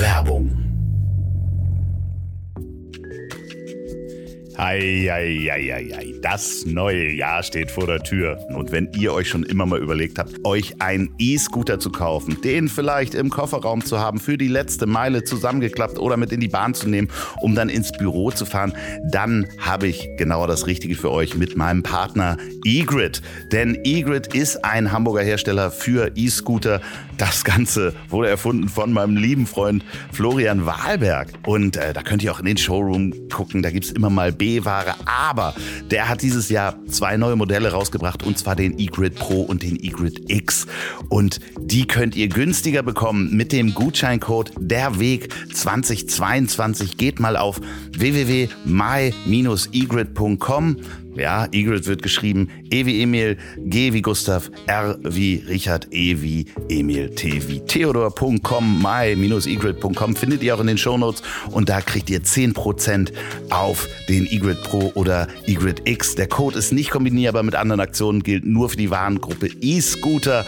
Werbung. Eieieiei, das neue Jahr steht vor der Tür. Und wenn ihr euch schon immer mal überlegt habt, euch einen E-Scooter zu kaufen, den vielleicht im Kofferraum zu haben, für die letzte Meile zusammengeklappt oder mit in die Bahn zu nehmen, um dann ins Büro zu fahren, dann habe ich genau das Richtige für euch mit meinem Partner eGrid. Denn eGrid ist ein Hamburger Hersteller für E-Scooter. Das Ganze wurde erfunden von meinem lieben Freund Florian Wahlberg. Und äh, da könnt ihr auch in den Showroom gucken. Da gibt es immer mal B-Ware. Aber der hat dieses Jahr zwei neue Modelle rausgebracht. Und zwar den eGrid Pro und den eGrid X. Und die könnt ihr günstiger bekommen mit dem Gutscheincode Der Weg 2022. Geht mal auf www.my-egrid.com ja, Egrid wird geschrieben E wie Emil, G wie Gustav, R wie Richard, E wie Emil, T wie Theodor.com, my-egrid.com findet ihr auch in den Shownotes und da kriegt ihr 10% auf den Egrid Pro oder Egrid X. Der Code ist nicht kombinierbar mit anderen Aktionen, gilt nur für die Warengruppe E-Scooter.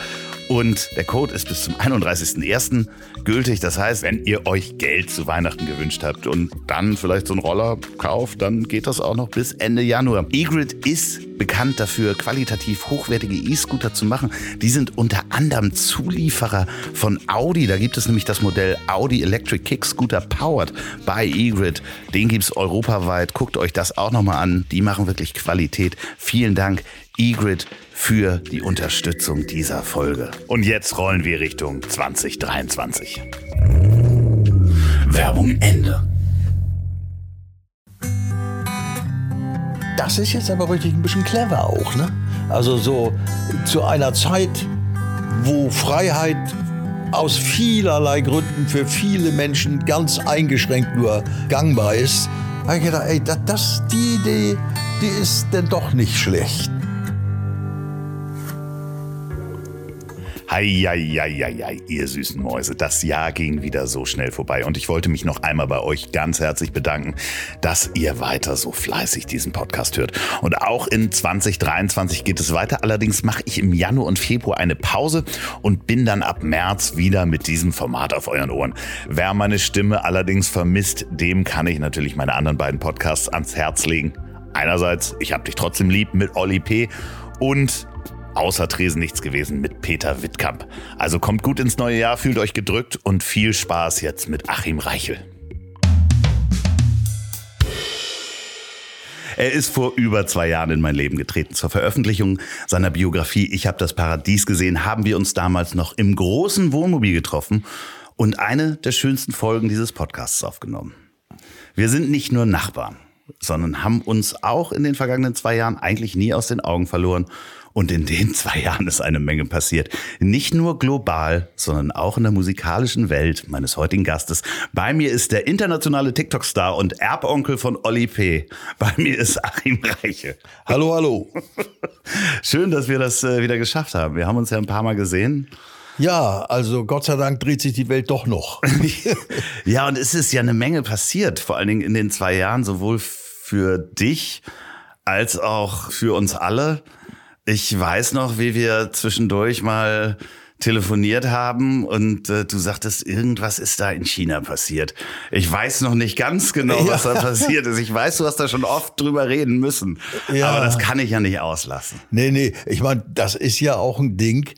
Und der Code ist bis zum 31.01. gültig. Das heißt, wenn ihr euch Geld zu Weihnachten gewünscht habt und dann vielleicht so einen Roller kauft, dann geht das auch noch bis Ende Januar. eGrid ist bekannt dafür, qualitativ hochwertige E-Scooter zu machen. Die sind unter anderem Zulieferer von Audi. Da gibt es nämlich das Modell Audi Electric Kick Scooter Powered by eGrid. Den gibt es europaweit. Guckt euch das auch nochmal an. Die machen wirklich Qualität. Vielen Dank, eGrid für die Unterstützung dieser Folge. Und jetzt rollen wir Richtung 2023. Werbung Ende. Das ist jetzt aber richtig ein bisschen clever auch, ne? Also so zu einer Zeit, wo Freiheit aus vielerlei Gründen für viele Menschen ganz eingeschränkt nur gangbar ist, habe ich gedacht, ey, das, die Idee, die ist denn doch nicht schlecht. Heieieiei, ihr süßen Mäuse, das Jahr ging wieder so schnell vorbei und ich wollte mich noch einmal bei euch ganz herzlich bedanken, dass ihr weiter so fleißig diesen Podcast hört. Und auch in 2023 geht es weiter. Allerdings mache ich im Januar und Februar eine Pause und bin dann ab März wieder mit diesem Format auf euren Ohren. Wer meine Stimme allerdings vermisst, dem kann ich natürlich meine anderen beiden Podcasts ans Herz legen. Einerseits, ich hab dich trotzdem lieb mit Olli P. und außer Tresen nichts gewesen mit Peter Wittkamp. Also kommt gut ins neue Jahr, fühlt euch gedrückt und viel Spaß jetzt mit Achim Reichel. Er ist vor über zwei Jahren in mein Leben getreten. Zur Veröffentlichung seiner Biografie Ich habe das Paradies gesehen, haben wir uns damals noch im großen Wohnmobil getroffen und eine der schönsten Folgen dieses Podcasts aufgenommen. Wir sind nicht nur Nachbarn, sondern haben uns auch in den vergangenen zwei Jahren eigentlich nie aus den Augen verloren und in den zwei Jahren ist eine Menge passiert. Nicht nur global, sondern auch in der musikalischen Welt meines heutigen Gastes. Bei mir ist der internationale TikTok-Star und Erbonkel von Olli P. Bei mir ist Achim Reiche. Hallo, hallo. Schön, dass wir das äh, wieder geschafft haben. Wir haben uns ja ein paar Mal gesehen. Ja, also Gott sei Dank dreht sich die Welt doch noch. ja, und es ist ja eine Menge passiert, vor allen Dingen in den zwei Jahren, sowohl für dich als auch für uns alle. Ich weiß noch, wie wir zwischendurch mal telefoniert haben und äh, du sagtest, irgendwas ist da in China passiert. Ich weiß noch nicht ganz genau, was ja. da passiert ist. Ich weiß, du hast da schon oft drüber reden müssen. Ja. Aber das kann ich ja nicht auslassen. Nee, nee, ich meine, das ist ja auch ein Ding.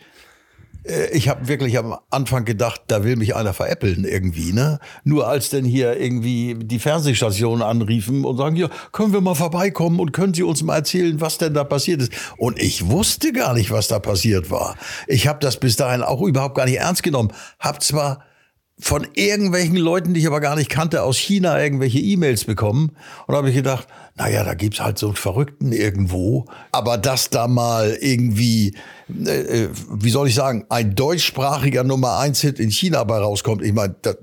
Äh, ich habe wirklich am Anfang gedacht, da will mich einer veräppeln irgendwie, ne? Nur als denn hier irgendwie die Fernsehstationen anriefen und sagen, ja, können wir mal vorbeikommen und können Sie uns mal erzählen, was denn da passiert ist? Und ich wusste gar nicht, was da passiert war. Ich habe das bis dahin auch überhaupt gar nicht ernst genommen. Hab zwar von irgendwelchen Leuten, die ich aber gar nicht kannte, aus China irgendwelche E-Mails bekommen. Und habe ich gedacht, naja, da gibt's halt so einen Verrückten irgendwo. Aber dass da mal irgendwie, äh, äh wie soll ich sagen, ein deutschsprachiger Nummer eins Hit in China bei rauskommt, ich meine, da,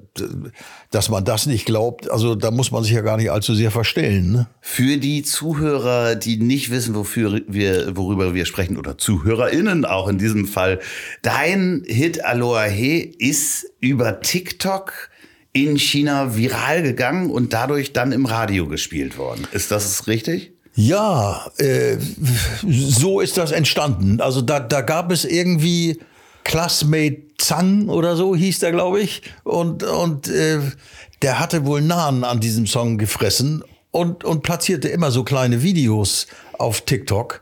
dass man das nicht glaubt, also da muss man sich ja gar nicht allzu sehr verstellen. Ne? Für die Zuhörer, die nicht wissen, wofür wir, worüber wir sprechen, oder ZuhörerInnen auch in diesem Fall, dein Hit Aloha He ist über TikTok in China viral gegangen und dadurch dann im Radio gespielt worden. Ist das richtig? Ja, äh, so ist das entstanden. Also da, da gab es irgendwie Classmate Zang oder so hieß der, glaube ich. Und, und äh, der hatte wohl Nahen an diesem Song gefressen und, und platzierte immer so kleine Videos auf TikTok.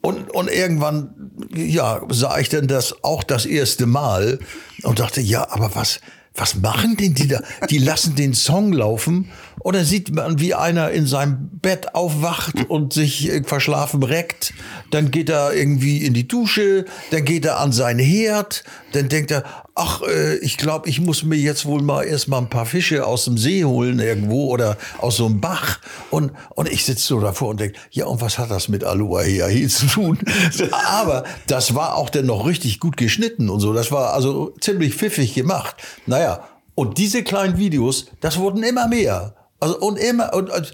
Und, und irgendwann, ja, sah ich dann das auch das erste Mal und dachte, ja, aber was, was machen denn die da? Die lassen den Song laufen dann sieht man, wie einer in seinem Bett aufwacht und sich äh, verschlafen reckt. Dann geht er irgendwie in die Dusche, dann geht er an seinen Herd, dann denkt er, ach, äh, ich glaube, ich muss mir jetzt wohl mal erstmal ein paar Fische aus dem See holen irgendwo oder aus so einem Bach. Und, und ich sitze so davor und denke, ja, und was hat das mit Aloha hier zu tun? Aber das war auch dann noch richtig gut geschnitten und so. Das war also ziemlich pfiffig gemacht. Naja, und diese kleinen Videos, das wurden immer mehr. Also und immer und, und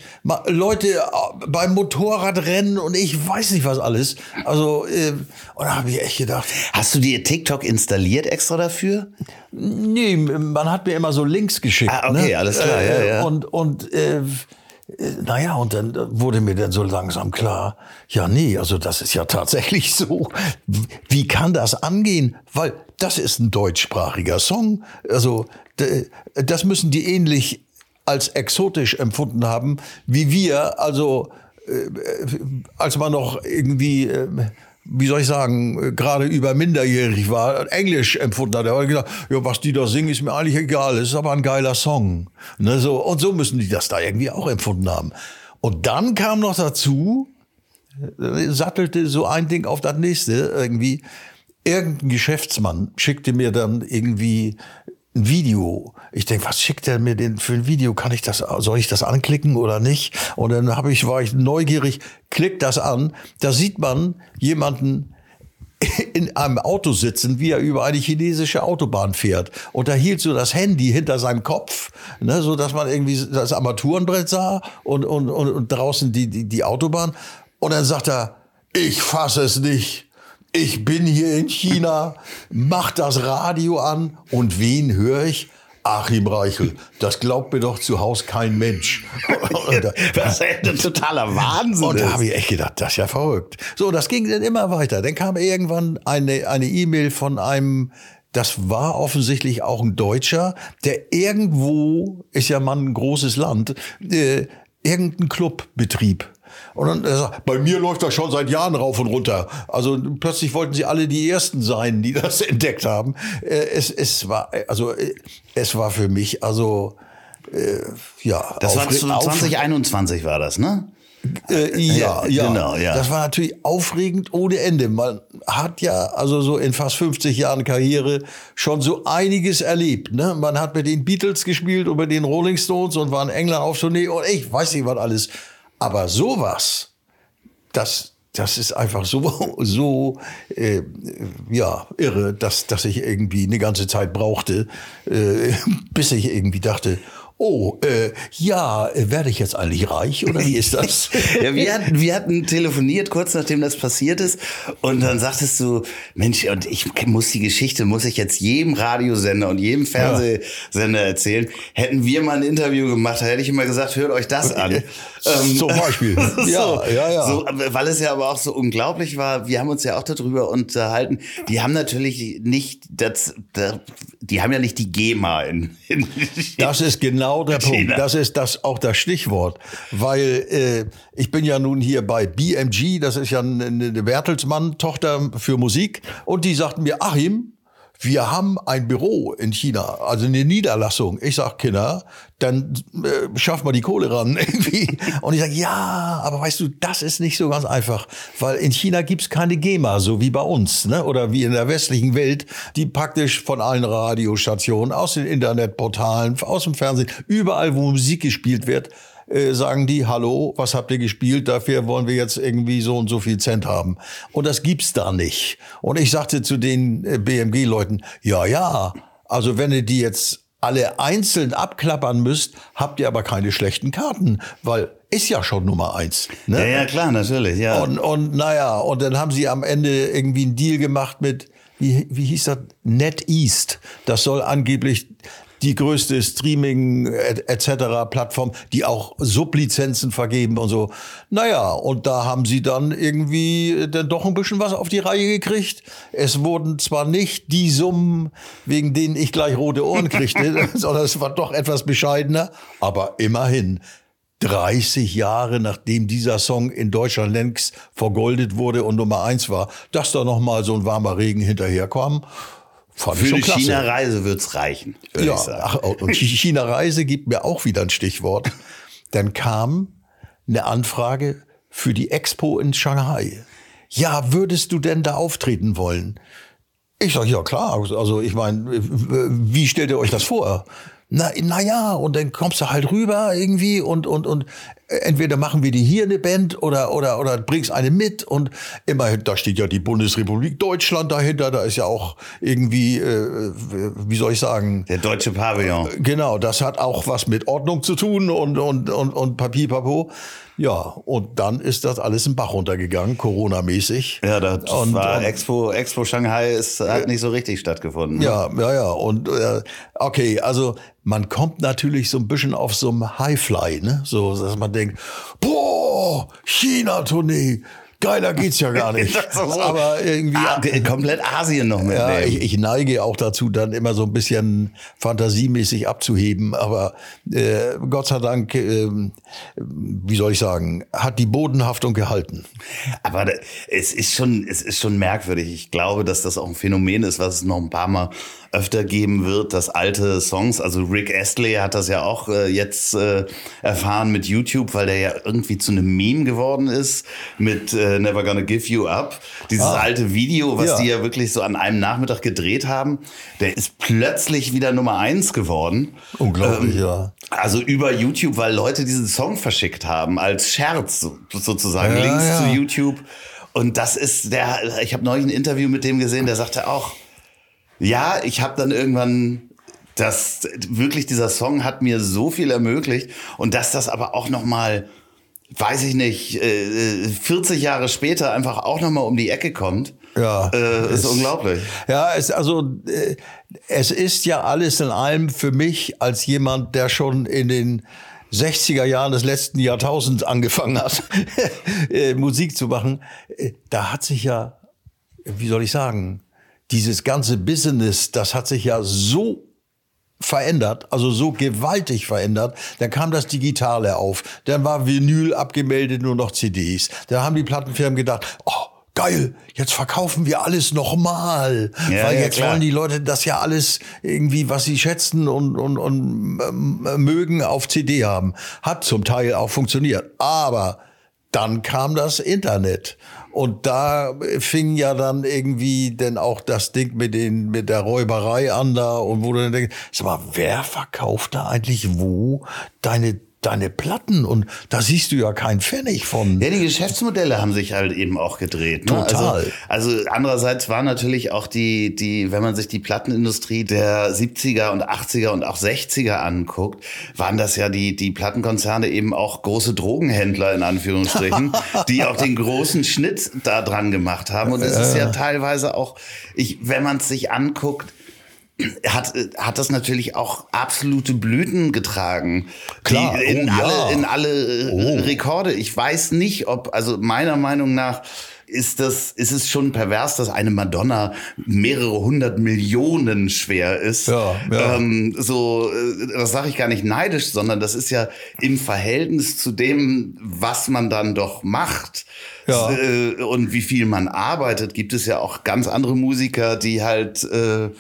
Leute äh, beim Motorradrennen und ich weiß nicht was alles. Also äh, und da habe ich echt gedacht. Hast du dir TikTok installiert extra dafür? Nee, man hat mir immer so Links geschickt. Ah, okay, ne? alles klar, äh, ja, ja. Und und äh, naja, und dann wurde mir dann so langsam klar, ja, nee, also das ist ja tatsächlich so. Wie kann das angehen? Weil das ist ein deutschsprachiger Song. Also das müssen die ähnlich als exotisch empfunden haben, wie wir, also äh, als man noch irgendwie, äh, wie soll ich sagen, gerade über minderjährig war, Englisch empfunden hat. Er hat gedacht, ja, was die da singen, ist mir eigentlich egal, es ist aber ein geiler Song. Ne, so, und so müssen die das da irgendwie auch empfunden haben. Und dann kam noch dazu, äh, sattelte so ein Ding auf das nächste irgendwie. Irgendein Geschäftsmann schickte mir dann irgendwie ein Video. Ich denke, was schickt er mir denn für ein Video? Kann ich das, soll ich das anklicken oder nicht? Und dann habe ich, war ich neugierig, klick das an. Da sieht man jemanden in einem Auto sitzen, wie er über eine chinesische Autobahn fährt. Und da hielt so das Handy hinter seinem Kopf, ne, so dass man irgendwie das Armaturenbrett sah und, und, und, und draußen die, die, die Autobahn. Und dann sagt er, ich fasse es nicht ich bin hier in China, mach das Radio an und wen höre ich? Achim Reichel, das glaubt mir doch zu Hause kein Mensch. das ist ein totaler Wahnsinn. Und da habe ich echt gedacht, das ist ja verrückt. So, das ging dann immer weiter. Dann kam irgendwann eine eine E-Mail von einem das war offensichtlich auch ein Deutscher, der irgendwo, ist ja mal ein großes Land, äh, irgendeinen Club betrieb. Und dann er sagt, bei mir läuft das schon seit Jahren rauf und runter. Also plötzlich wollten sie alle die Ersten sein, die das entdeckt haben. Äh, es, es war, also äh, es war für mich, also äh, ja. Das war 2021 war das, ne? Äh, ja, ja, genau, ja. Das war natürlich aufregend ohne Ende. Man hat ja also so in fast 50 Jahren Karriere schon so einiges erlebt. Ne? Man hat mit den Beatles gespielt und mit den Rolling Stones und war in England auf Tournee und ich weiß nicht was alles. Aber sowas, das, das ist einfach so, so äh, ja, irre, dass, dass ich irgendwie eine ganze Zeit brauchte, äh, bis ich irgendwie dachte, oh, äh, ja, werde ich jetzt eigentlich reich oder wie ist das? ja, wir hatten, wir hatten telefoniert kurz nachdem das passiert ist und dann sagtest du, Mensch, und ich muss die Geschichte, muss ich jetzt jedem Radiosender und jedem Fernsehsender erzählen. Hätten wir mal ein Interview gemacht, da hätte ich immer gesagt, hört euch das an. Ähm, Zum Beispiel. ja, ja, ja. So, weil es ja aber auch so unglaublich war, wir haben uns ja auch darüber unterhalten, die haben natürlich nicht, das, das die haben ja nicht die GEMA in, in Das ist genau der China. Punkt. Das ist das auch das Stichwort. Weil äh, ich bin ja nun hier bei BMG, das ist ja eine, eine Bertelsmann-Tochter für Musik. Und die sagten mir, Achim, wir haben ein Büro in China, also eine Niederlassung. Ich sag, Kinder, dann äh, schaff mal die Kohle ran irgendwie. Und ich sage, ja, aber weißt du, das ist nicht so ganz einfach, weil in China gibt's keine GEMA, so wie bei uns, ne? oder wie in der westlichen Welt, die praktisch von allen Radiostationen, aus den Internetportalen, aus dem Fernsehen, überall, wo Musik gespielt wird, äh, sagen die, hallo, was habt ihr gespielt? Dafür wollen wir jetzt irgendwie so und so viel Cent haben. Und das gibt's da nicht. Und ich sagte zu den äh, BMG-Leuten, ja, ja, also wenn ihr die jetzt alle einzeln abklappern müsst, habt ihr aber keine schlechten Karten, weil ist ja schon Nummer eins. Ne? Ja, ja, klar, natürlich, ja. Und, und naja, und dann haben sie am Ende irgendwie einen Deal gemacht mit, wie, wie hieß das? NetEast. Das soll angeblich die größte Streaming etc. Plattform, die auch Sublizenzen vergeben und so. Naja, und da haben sie dann irgendwie dann doch ein bisschen was auf die Reihe gekriegt. Es wurden zwar nicht die Summen, wegen denen ich gleich rote Ohren kriegte, sondern es war doch etwas bescheidener, aber immerhin. 30 Jahre nachdem dieser Song in Deutschland längst vergoldet wurde und Nummer eins war, dass da noch mal so ein warmer Regen hinterherkam. Fand Für die China-Reise wird's reichen. Ja, ach, und China-Reise gibt mir auch wieder ein Stichwort. Dann kam eine Anfrage für die Expo in Shanghai. Ja, würdest du denn da auftreten wollen? Ich sage, ja klar. Also ich meine, wie stellt ihr euch das vor? Na, na ja, und dann kommst du halt rüber irgendwie und, und, und entweder machen wir die hier eine Band oder, oder, oder bringst eine mit und immerhin, da steht ja die Bundesrepublik Deutschland dahinter, da ist ja auch irgendwie, äh, wie soll ich sagen? Der deutsche Pavillon. Genau, das hat auch was mit Ordnung zu tun und, und, und, und Papier. Ja, und dann ist das alles im Bach runtergegangen, Corona-mäßig. Ja, das und, war und, Expo, Expo Shanghai ist, hat nicht so richtig stattgefunden. Ne? Ja, ja, ja. Und äh, okay, also man kommt natürlich so ein bisschen auf so einem Highfly, ne? So, dass man denkt, boah, China-Tournee, Geiler geht's ja gar nicht. so. Aber irgendwie. Ah, komplett Asien noch mit. Ja, ich, ich, neige auch dazu, dann immer so ein bisschen fantasiemäßig abzuheben. Aber äh, Gott sei Dank, äh, wie soll ich sagen, hat die Bodenhaftung gehalten. Aber es ist schon, es ist schon merkwürdig. Ich glaube, dass das auch ein Phänomen ist, was es noch ein paar Mal öfter geben wird, dass alte Songs, also Rick Astley hat das ja auch äh, jetzt äh, erfahren mit YouTube, weil der ja irgendwie zu einem Meme geworden ist mit äh, Never Gonna Give You Up. Dieses ah. alte Video, was ja. die ja wirklich so an einem Nachmittag gedreht haben, der ist plötzlich wieder Nummer eins geworden. Unglaublich, ähm, ja. Also über YouTube, weil Leute diesen Song verschickt haben als Scherz sozusagen, ja, Links ja. zu YouTube. Und das ist der, ich habe neulich ein Interview mit dem gesehen, der sagte auch, ja, ich habe dann irgendwann das wirklich dieser Song hat mir so viel ermöglicht und dass das aber auch noch mal weiß ich nicht 40 äh, Jahre später einfach auch noch mal um die Ecke kommt. Ja, äh, ist es, unglaublich. Ja, es also äh, es ist ja alles in allem für mich als jemand, der schon in den 60er Jahren des letzten Jahrtausends angefangen hat, äh, Musik zu machen, äh, da hat sich ja, wie soll ich sagen, dieses ganze Business, das hat sich ja so verändert, also so gewaltig verändert. Dann kam das Digitale auf, dann war Vinyl abgemeldet, nur noch CDs. Dann haben die Plattenfirmen gedacht, oh, geil, jetzt verkaufen wir alles nochmal. Ja, Weil ja, jetzt klar. wollen die Leute das ja alles irgendwie, was sie schätzen und, und, und äh, mögen, auf CD haben. Hat zum Teil auch funktioniert. Aber dann kam das Internet. Und da fing ja dann irgendwie denn auch das Ding mit den, mit der Räuberei an da und wo du dann denkst, sag mal, wer verkauft da eigentlich wo deine deine Platten und da siehst du ja keinen Pfennig von. Ja, die Geschäftsmodelle haben sich halt eben auch gedreht. Ne? Total. Also, also andererseits war natürlich auch die, die, wenn man sich die Plattenindustrie der 70er und 80er und auch 60er anguckt, waren das ja die, die Plattenkonzerne eben auch große Drogenhändler in Anführungsstrichen, die auch den großen Schnitt da dran gemacht haben. Und es ist ja teilweise auch, ich, wenn man es sich anguckt, hat, hat das natürlich auch absolute Blüten getragen. Klar, in, oh, alle, ja. in alle oh. Rekorde. Ich weiß nicht, ob, also meiner Meinung nach, ist das, ist es schon pervers, dass eine Madonna mehrere hundert Millionen schwer ist. Ja, ja. Ähm, so, äh, das sage ich gar nicht neidisch, sondern das ist ja im Verhältnis zu dem, was man dann doch macht. Ja. Äh, und wie viel man arbeitet, gibt es ja auch ganz andere Musiker, die halt äh,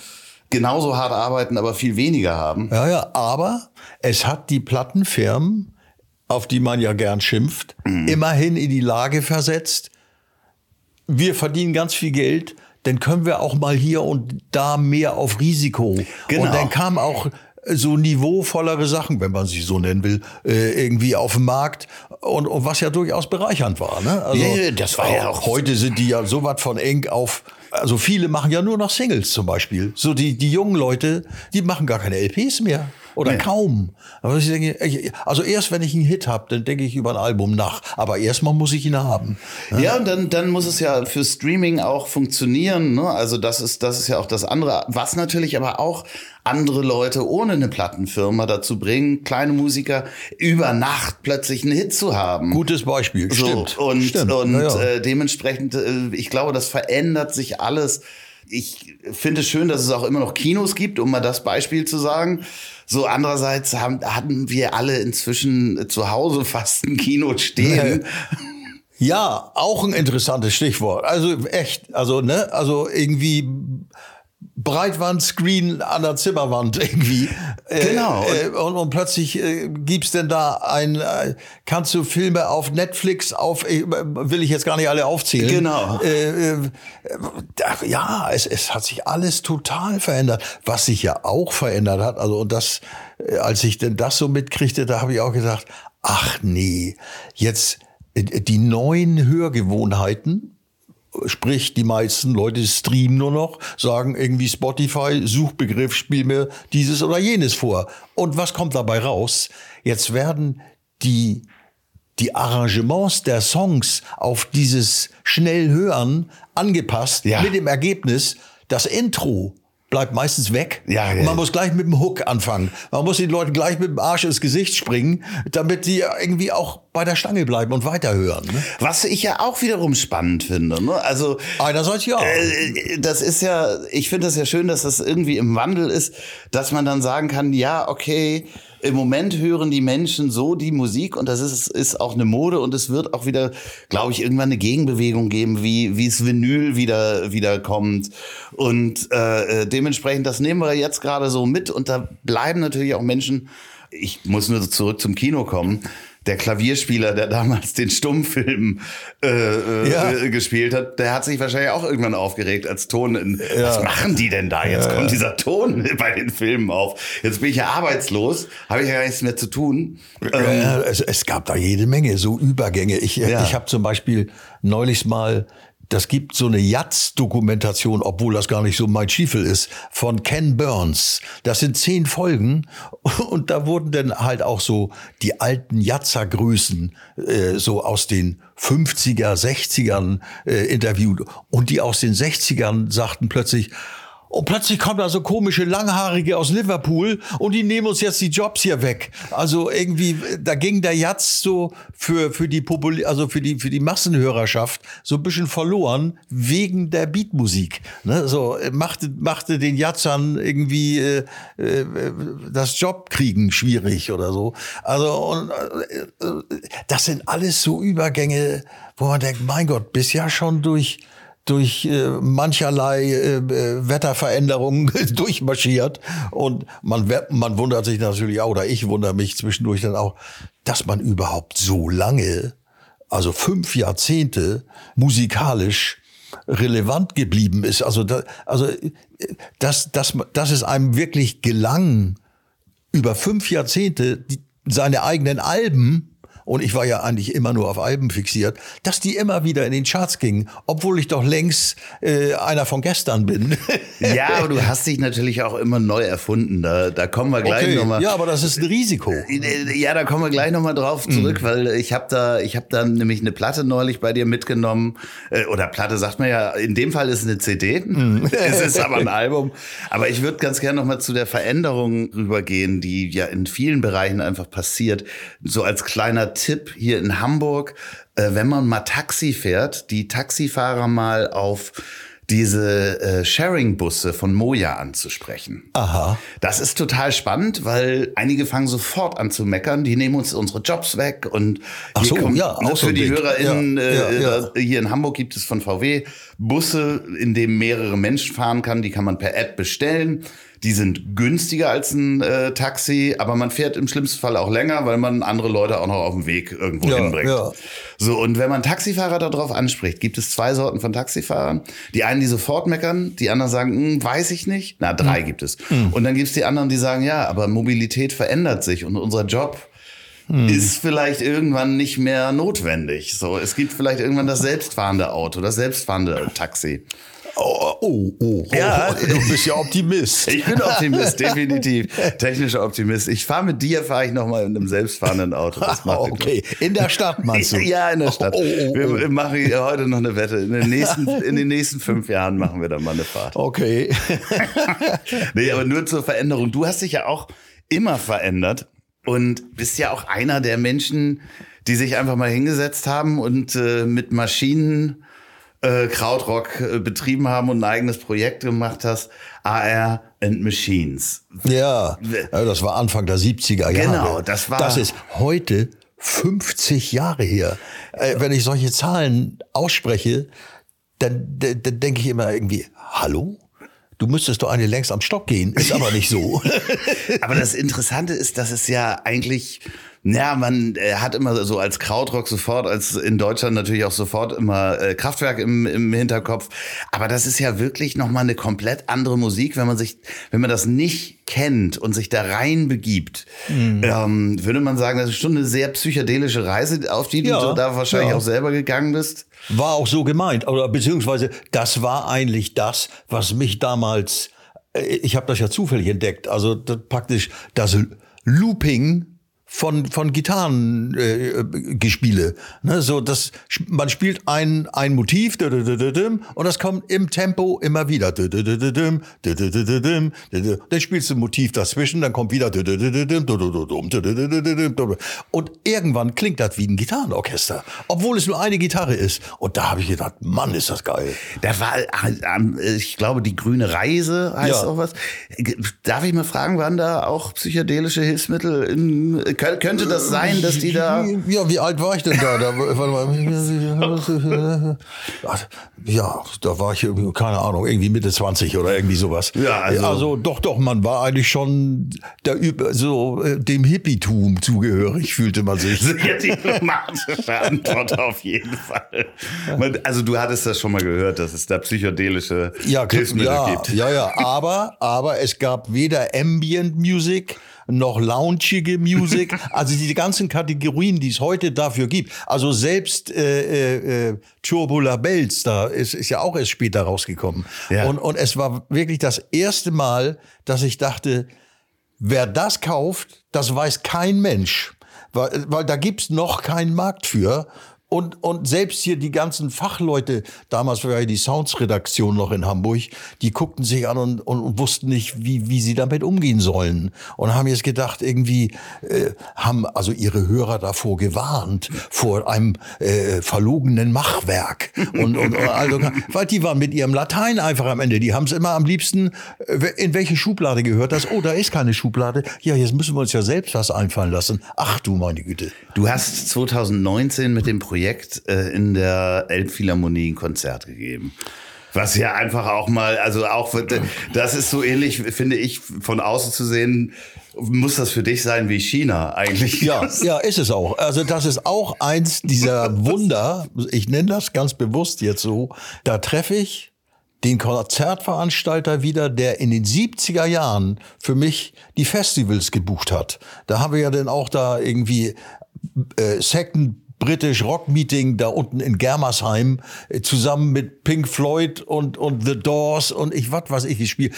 genauso hart arbeiten, aber viel weniger haben. Ja, ja, aber es hat die Plattenfirmen, auf die man ja gern schimpft, mhm. immerhin in die Lage versetzt, wir verdienen ganz viel Geld, dann können wir auch mal hier und da mehr auf Risiko. Genau. Und dann kam auch so niveauvollere Sachen, wenn man sie so nennen will, äh, irgendwie auf dem Markt und, und was ja durchaus bereichernd war. Ne? Also, ja, das war ja auch. Heute sind die ja so was von eng auf also viele machen ja nur noch Singles zum Beispiel. So die, die jungen Leute, die machen gar keine LPs mehr. Oder nee. kaum. Aber ich denke, also erst wenn ich einen Hit habe, dann denke ich über ein Album nach. Aber erstmal muss ich ihn haben. Ja, und dann, dann muss es ja für Streaming auch funktionieren. Ne? Also das ist, das ist ja auch das andere. Was natürlich aber auch andere Leute ohne eine Plattenfirma dazu bringen, kleine Musiker über Nacht plötzlich einen Hit zu haben. Gutes Beispiel, so, stimmt. Und, stimmt. und ja, ja. Äh, dementsprechend, äh, ich glaube, das verändert sich alles. Ich finde es schön, dass es auch immer noch Kinos gibt, um mal das Beispiel zu sagen. So andererseits haben, hatten wir alle inzwischen zu Hause fast ein Kino stehen. Ja, auch ein interessantes Stichwort. Also echt, also ne, also irgendwie Breitwandscreen an der Zimmerwand irgendwie. Äh, genau. Äh, und, und, plötzlich äh, gibt's denn da ein, äh, kannst du Filme auf Netflix auf, äh, will ich jetzt gar nicht alle aufzählen. Genau. Äh, äh, ja, es, es hat sich alles total verändert. Was sich ja auch verändert hat, also und das, äh, als ich denn das so mitkriegte, da habe ich auch gesagt, ach nee, jetzt äh, die neuen Hörgewohnheiten Sprich, die meisten Leute streamen nur noch, sagen irgendwie Spotify, Suchbegriff, spiel mir dieses oder jenes vor. Und was kommt dabei raus? Jetzt werden die, die Arrangements der Songs auf dieses Schnellhören angepasst ja. mit dem Ergebnis, das Intro bleibt meistens weg. Ja, ja. man muss gleich mit dem Hook anfangen. Man muss den Leuten gleich mit dem Arsch ins Gesicht springen, damit die irgendwie auch bei der Stange bleiben und weiterhören. Ne? Was ich ja auch wiederum spannend finde. Ne? Also einerseits ja. Äh, das ist ja, ich finde das ja schön, dass das irgendwie im Wandel ist, dass man dann sagen kann, ja, okay im Moment hören die Menschen so die Musik und das ist, ist auch eine Mode und es wird auch wieder, glaube ich, irgendwann eine Gegenbewegung geben, wie, wie es Vinyl wieder, wieder kommt. Und äh, dementsprechend, das nehmen wir jetzt gerade so mit und da bleiben natürlich auch Menschen, ich muss nur zurück zum Kino kommen der Klavierspieler, der damals den Stummfilm äh, äh, ja. gespielt hat, der hat sich wahrscheinlich auch irgendwann aufgeregt als Ton. In, ja. Was machen die denn da? Jetzt ja, kommt dieser Ton bei den Filmen auf. Jetzt bin ich ja arbeitslos, habe ich ja gar nichts mehr zu tun. Ähm, es, es, gab da jede Menge so Übergänge. Ich, ich habe zum Beispiel neulich mal das gibt so eine Jatz-Dokumentation, obwohl das gar nicht so mein Stiefel ist, von Ken Burns. Das sind zehn Folgen und da wurden dann halt auch so die alten Jatzer-Größen äh, so aus den 50er, 60ern äh, interviewt. Und die aus den 60ern sagten plötzlich, und plötzlich kommen da so komische Langhaarige aus Liverpool und die nehmen uns jetzt die Jobs hier weg. Also irgendwie, da ging der Jatz so für, für die Popul also für die, für die Massenhörerschaft so ein bisschen verloren wegen der Beatmusik. Ne? So, machte, machte den Jatzern irgendwie äh, äh, das Jobkriegen schwierig oder so. Also, und, äh, das sind alles so Übergänge, wo man denkt, mein Gott, bis ja schon durch durch äh, mancherlei äh, äh Wetterveränderungen durchmarschiert. Und man, man wundert sich natürlich auch, oder ich wundere mich zwischendurch dann auch, dass man überhaupt so lange, also fünf Jahrzehnte, musikalisch relevant geblieben ist. Also, da, also dass, dass, dass es einem wirklich gelang, über fünf Jahrzehnte die, seine eigenen Alben und ich war ja eigentlich immer nur auf Alben fixiert, dass die immer wieder in den Charts gingen, obwohl ich doch längst äh, einer von gestern bin. ja, aber du hast dich natürlich auch immer neu erfunden. Da, da kommen wir gleich okay. nochmal. Ja, aber das ist ein Risiko. Äh, ja, da kommen wir gleich nochmal drauf zurück, mhm. weil ich habe da, ich habe da nämlich eine Platte neulich bei dir mitgenommen. Äh, oder Platte sagt man ja, in dem Fall ist es eine CD. Mhm. es ist aber ein Album. Aber ich würde ganz gerne nochmal zu der Veränderung rübergehen, die ja in vielen Bereichen einfach passiert. So als kleiner Tipp hier in Hamburg, äh, wenn man mal Taxi fährt, die Taxifahrer mal auf diese äh, Sharing-Busse von Moja anzusprechen. Aha. Das ist total spannend, weil einige fangen sofort an zu meckern, die nehmen uns unsere Jobs weg und Ach so, kommt, ja, auch für die HörerInnen ja, äh, ja, ja. hier in Hamburg gibt es von VW Busse, in denen mehrere Menschen fahren kann, die kann man per App bestellen. Die sind günstiger als ein äh, Taxi, aber man fährt im schlimmsten Fall auch länger, weil man andere Leute auch noch auf dem Weg irgendwo ja, hinbringt. Ja. So, und wenn man Taxifahrer darauf anspricht, gibt es zwei Sorten von Taxifahrern. Die einen, die sofort meckern, die anderen sagen, hm, weiß ich nicht. Na, drei hm. gibt es. Hm. Und dann gibt es die anderen, die sagen, ja, aber Mobilität verändert sich und unser Job hm. ist vielleicht irgendwann nicht mehr notwendig. So, es gibt vielleicht irgendwann das selbstfahrende Auto, das selbstfahrende Taxi. Oh, oh, oh, Ja. oh, du bist ja Optimist. Ich bin Optimist, definitiv. Technischer Optimist. Ich fahre mit dir, fahre ich nochmal in einem selbstfahrenden Auto. Das macht okay, in der Stadt meinst du? Ja, in der Stadt. Oh, oh, oh. Wir machen hier heute noch eine Wette. In den, nächsten, in den nächsten fünf Jahren machen wir dann mal eine Fahrt. Okay. Nee, aber nur zur Veränderung. Du hast dich ja auch immer verändert und bist ja auch einer der Menschen, die sich einfach mal hingesetzt haben und äh, mit Maschinen äh, Krautrock äh, betrieben haben und ein eigenes Projekt gemacht hast. AR and Machines. Ja, das war Anfang der 70er Jahre. Genau, das war- Das ist heute 50 Jahre her. Äh, wenn ich solche Zahlen ausspreche, dann, dann, dann denke ich immer irgendwie, hallo? Du müsstest doch eigentlich längst am Stock gehen. Ist aber nicht so. Aber das Interessante ist, dass es ja eigentlich, ja, man äh, hat immer so als Krautrock sofort, als in Deutschland natürlich auch sofort immer äh, Kraftwerk im, im Hinterkopf. Aber das ist ja wirklich nochmal eine komplett andere Musik, wenn man sich, wenn man das nicht kennt und sich da rein begibt. Ähm, würde man sagen, das ist schon eine sehr psychedelische Reise, auf die Ja, du da wahrscheinlich ja. auch selber gegangen bist. War auch so gemeint. Oder beziehungsweise das war eigentlich das, was mich damals, äh, ich habe das ja zufällig entdeckt, also das, praktisch das Looping von von Gitarrengespiele. Äh, Gespiele, ne, so das man spielt ein ein Motiv und das kommt im Tempo immer wieder. Dann spielst du ein Motiv dazwischen, dann kommt wieder und irgendwann klingt das wie ein Gitarrenorchester, obwohl es nur eine Gitarre ist. Und da habe ich gedacht, Mann, ist das geil. Da war, äh, ich glaube, die grüne Reise heißt Ja. auch was. Darf ich mal fragen, waren da auch psychedelische Hilfsmittel? In, könnte das sein, dass die da... Ja, wie alt war ich denn da? da mal. Ja, da war ich irgendwie, keine Ahnung, irgendwie Mitte 20 oder irgendwie sowas. Ja, also- doch, doch, man war eigentlich schon der, so äh, dem Hippietum zugehörig, fühlte man sich. Sehr diplomatische Antwort auf jeden Fall. Man- Also du hattest das schon mal gehört, dass es da psychedelische Ja, Hilfsmittel ja, gibt. ja, ja, aber, aber es gab weder Ambient Music noch loungige Music, also diese ganzen Kategorien, die es heute dafür gibt. Also selbst äh, äh, äh, Turbula Bells, da ist, ist ja auch erst später rausgekommen. Ja. Und, und es war wirklich das erste Mal, dass ich dachte, wer das kauft, das weiß kein Mensch. Weil, weil da gibt's noch keinen Markt für. Und, und selbst hier die ganzen Fachleute, damals war ja die Sounds-Redaktion noch in Hamburg, die guckten sich an und, und, und wussten nicht, wie, wie sie damit umgehen sollen. Und haben jetzt gedacht, irgendwie, äh, haben also ihre Hörer davor gewarnt, vor einem äh, verlogenen Machwerk. Und, und, und also, weil die waren mit ihrem Latein einfach am Ende. Die haben es immer am liebsten, äh, in welche Schublade gehört das? Oh, da ist keine Schublade. Ja, jetzt müssen wir uns ja selbst was einfallen lassen. Ach du meine Güte. Du hast 2019 mit dem Projekt äh, in der Elbphilharmonie ein Konzert gegeben. Was ja einfach auch mal, also auch, das ist so ähnlich, finde ich, von außen zu sehen, muss das für dich sein wie China eigentlich. Ja, ja, ist es auch. Also das ist auch eins dieser Wunder. Ich nenne das ganz bewusst jetzt so. Da treffe ich den Konzertveranstalter wieder, der in den 70er Jahren für mich die Festivals gebucht hat. Da haben wir ja dann auch da irgendwie äh, Second British Rock Meeting da unten in Germersheim äh, zusammen mit Pink Floyd und, und The Doors und ich was weiß ich gespielt.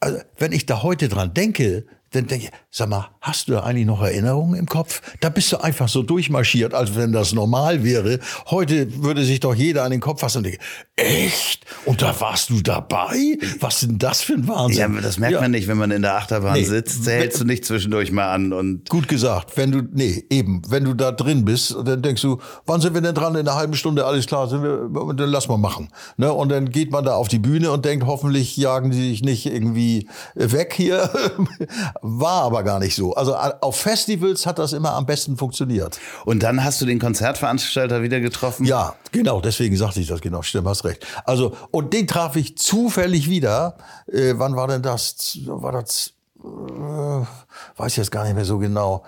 Also, wenn ich da heute dran denke, dann denke ich, sag mal, hast du da eigentlich noch Erinnerungen im Kopf? Da bist du einfach so durchmarschiert, als wenn das normal wäre. Heute würde sich doch jeder an den Kopf fassen und denken, echt? Und da warst du dabei? Was denn das für ein Wahnsinn? Ja, das merkt Ja. man nicht, wenn man in der Achterbahn Nee. sitzt. Hältst du nicht zwischendurch mal an und Gut gesagt, wenn du, nee, eben, wenn du da drin bist, dann denkst du, wann sind wir denn dran? In einer halben Stunde, alles klar, sind wir, dann lass mal machen. Ne? Und dann geht man da auf die Bühne und denkt, hoffentlich jagen die dich nicht irgendwie weg hier. War aber gar nicht so. Also auf Festivals hat das immer am besten funktioniert. und dann hast du den Konzertveranstalter wieder getroffen. Ja, genau, deswegen sagte ich das genau, stimmt, hast recht. Also, und den traf ich zufällig wieder. Äh, wann war denn das? War das, äh, weiß jetzt gar nicht mehr so genau.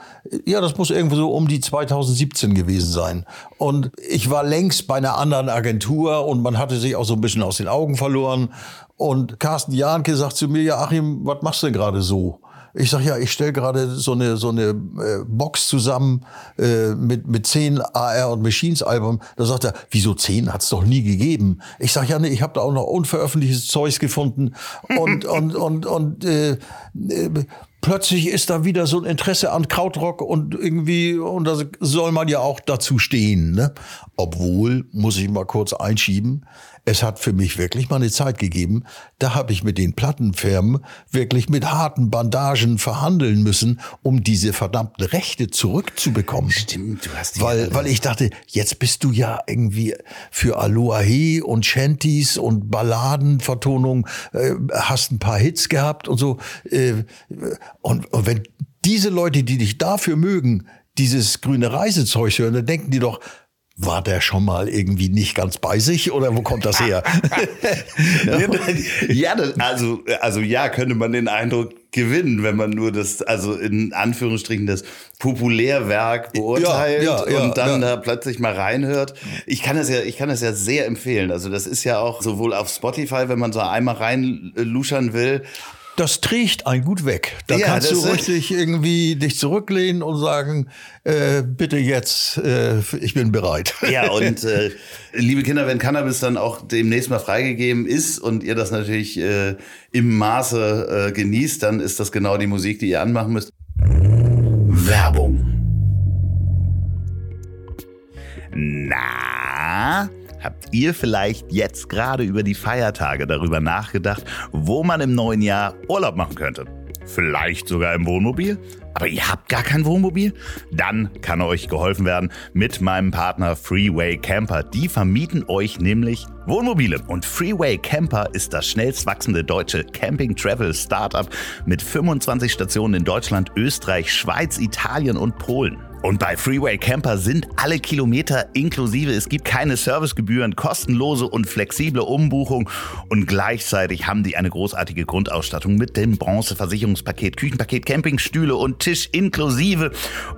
Ja, das muss irgendwo so um die 2017 gewesen sein. Und ich war längst bei einer anderen Agentur und man hatte sich auch so ein bisschen aus den Augen verloren. Und Carsten Jahnke sagt zu mir, ja, Achim, was machst du denn gerade so? Ich sag ja, ich stelle gerade so eine so eine äh, Box zusammen äh, mit mit zehn AR und Machines Album. Da sagt er, wieso zehn hat's doch nie gegeben. Ich sag ja, nee, ich habe da auch noch unveröffentlichtes Zeugs gefunden und und und und äh, äh, plötzlich ist da wieder so ein Interesse an Krautrock und irgendwie, und da soll man ja auch dazu stehen. Ne? Obwohl, muss ich mal kurz einschieben, es hat für mich wirklich mal eine Zeit gegeben, da habe ich mit den Plattenfirmen wirklich mit harten Bandagen verhandeln müssen, um diese verdammten Rechte zurückzubekommen. Stimmt, du hast die weil, weil ich dachte, jetzt bist du ja irgendwie für Aloha He und Shanties und Balladenvertonung, äh, hast ein paar Hits gehabt und so. Äh, und, und wenn diese Leute, die dich dafür mögen, dieses grüne Reisezeug hören, dann denken die doch, war der schon mal irgendwie nicht ganz bei sich oder wo kommt das her? ja, also, also ja, könnte man den Eindruck gewinnen, wenn man nur das, also in Anführungsstrichen das Populärwerk beurteilt Ja, ja, ja, und dann da plötzlich mal reinhört. Ich kann das ja, ich kann das ja sehr empfehlen. Also das ist ja auch sowohl auf Spotify, wenn man so einmal reinluschern will, Das trägt ein gut weg. Da Ja, kannst du richtig irgendwie dich zurücklehnen und sagen, äh, bitte jetzt, äh, ich bin bereit. Ja, und äh, liebe Kinder, wenn Cannabis dann auch demnächst mal freigegeben ist und ihr das natürlich äh, im Maße äh, genießt, dann ist das genau die Musik, die ihr anmachen müsst. Werbung. Na, habt ihr vielleicht jetzt gerade über die Feiertage darüber nachgedacht, wo man im neuen Jahr Urlaub machen könnte? Vielleicht sogar im Wohnmobil? Aber ihr habt gar kein Wohnmobil? Dann kann euch geholfen werden mit meinem Partner Freeway Camper. Die vermieten euch nämlich Wohnmobile. Und Freeway Camper ist das schnellst wachsende deutsche Camping-Travel-Startup mit 25 Stationen in Deutschland, Österreich, Schweiz, Italien und Polen. Und bei Freeway Camper sind alle Kilometer inklusive. Es gibt keine Servicegebühren, kostenlose und flexible Umbuchung. Und gleichzeitig haben die eine großartige Grundausstattung mit dem Bronzeversicherungspaket, Küchenpaket, Campingstühle und Tisch inklusive.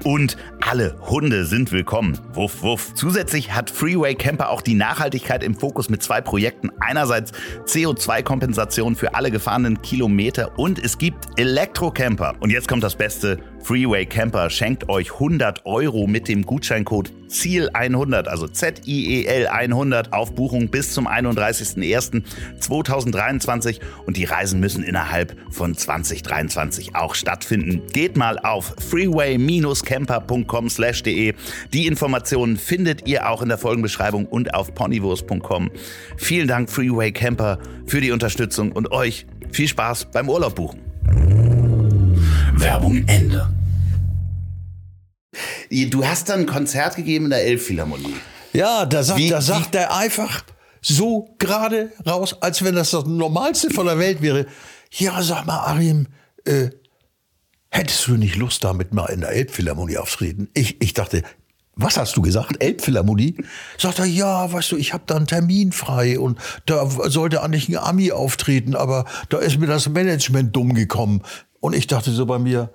Und alle Hunde sind willkommen. Wuff, wuff. Zusätzlich hat Freeway Camper auch die Nachhaltigkeit im Fokus mit zwei Projekten. Einerseits CO2-Kompensation für alle gefahrenen Kilometer und es gibt Elektrocamper. Und jetzt kommt das Beste. Freeway Camper schenkt euch 100 Euro mit dem Gutscheincode ZIEL100, also Z-I-E-L 100 auf Buchung bis zum 31.01.2023 und die Reisen müssen innerhalb von 2023 auch stattfinden. Geht mal auf freeway-camper.com/de. Die Informationen findet ihr auch in der Folgenbeschreibung und auf ponywurst.com. Vielen Dank Freeway Camper für die Unterstützung und euch viel Spaß beim Urlaub buchen. Werbung Ende. Du hast dann ein Konzert gegeben in der Elbphilharmonie. Ja, da sagt, Wie- da sagt er einfach so gerade raus, als wenn das das Normalste von der Welt wäre. Ja, sag mal, Arim, äh, hättest du nicht Lust, damit mal in der Elbphilharmonie auftreten? Ich, ich dachte, was hast du gesagt? Elbphilharmonie? Sagt er, ja, weißt du, ich habe da einen Termin frei und da sollte eigentlich ein Ami auftreten, aber da ist mir das Management dumm gekommen. Und ich dachte so bei mir,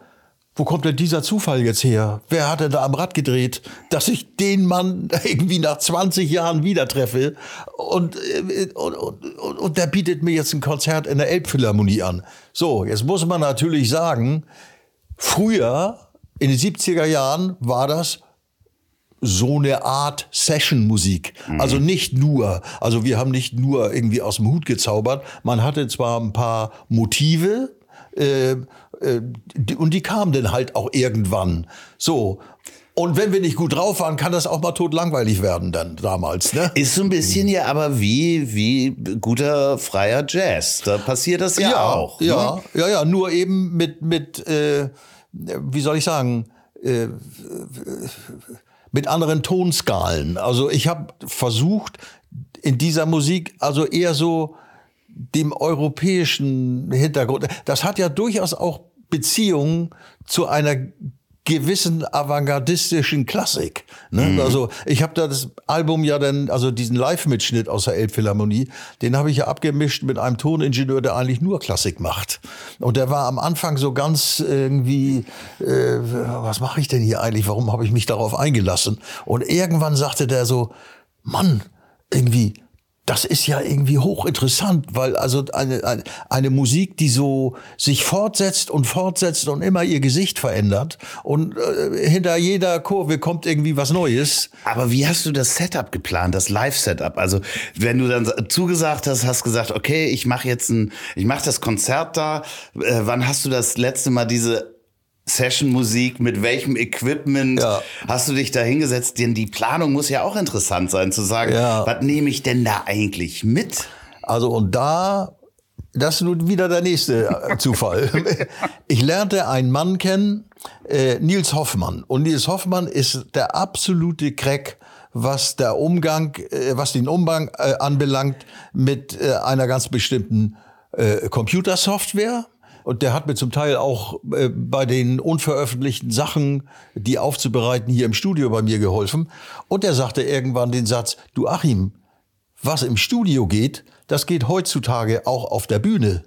wo kommt denn dieser Zufall jetzt her? Wer hat denn da am Rad gedreht, dass ich den Mann irgendwie nach 20 Jahren wieder treffe und, äh, und, und, und, und der bietet mir jetzt ein Konzert in der Elbphilharmonie an. So, jetzt muss man natürlich sagen, früher, in den 70er Jahren, war das so eine Art Session-Musik. Also nicht nur, also wir haben nicht nur irgendwie aus dem Hut gezaubert. Man hatte zwar ein paar Motive, und die kamen dann halt auch irgendwann. So. Und wenn wir nicht gut drauf waren, kann das auch mal totlangweilig werden dann damals, ne? Ist so ein bisschen ja aber wie, wie guter freier Jazz. Da passiert das ja, auch. Ja, Ne? ja, ja, nur eben mit, mit äh, wie soll ich sagen, äh, mit anderen Tonskalen. Also ich habe versucht, in dieser Musik also eher so dem europäischen Hintergrund. Das hat ja durchaus auch Beziehungen zu einer gewissen avantgardistischen Klassik. Ne? Also ich habe da das Album ja dann, also diesen Live-Mitschnitt aus der Elbphilharmonie, den habe ich ja abgemischt mit einem Toningenieur, der eigentlich nur Klassik macht. Und der war am Anfang so ganz irgendwie, äh, was mache ich denn hier eigentlich? Warum habe ich mich darauf eingelassen? Und irgendwann sagte der so, Mann, irgendwie, das ist ja irgendwie hochinteressant, weil also eine, eine, eine Musik, die so sich fortsetzt und fortsetzt und immer ihr Gesicht verändert und äh, hinter jeder Kurve kommt irgendwie was Neues. Aber wie hast du das Setup geplant, das Live-Setup? Also wenn du dann zugesagt hast, hast gesagt, okay, ich mache jetzt ein, ich mache das Konzert da. Äh, wann hast du das letzte Mal diese Session-Musik, mit welchem Equipment ja. hast du dich da hingesetzt? Denn die Planung muss ja auch interessant sein, zu sagen, ja. was nehme ich denn da eigentlich mit? Also und da, das ist nun wieder der nächste äh, Zufall. Ich lernte einen Mann kennen, äh, Nils Hoffmann. Und Nils Hoffmann ist der absolute Crack, was der Umgang, äh, was den Umgang äh, anbelangt mit äh, einer ganz bestimmten äh, Computersoftware und der hat mir zum Teil auch äh, bei den unveröffentlichten Sachen, die aufzubereiten, hier im Studio bei mir geholfen. Und er sagte irgendwann den Satz, du Achim, was im Studio geht, das geht heutzutage auch auf der Bühne.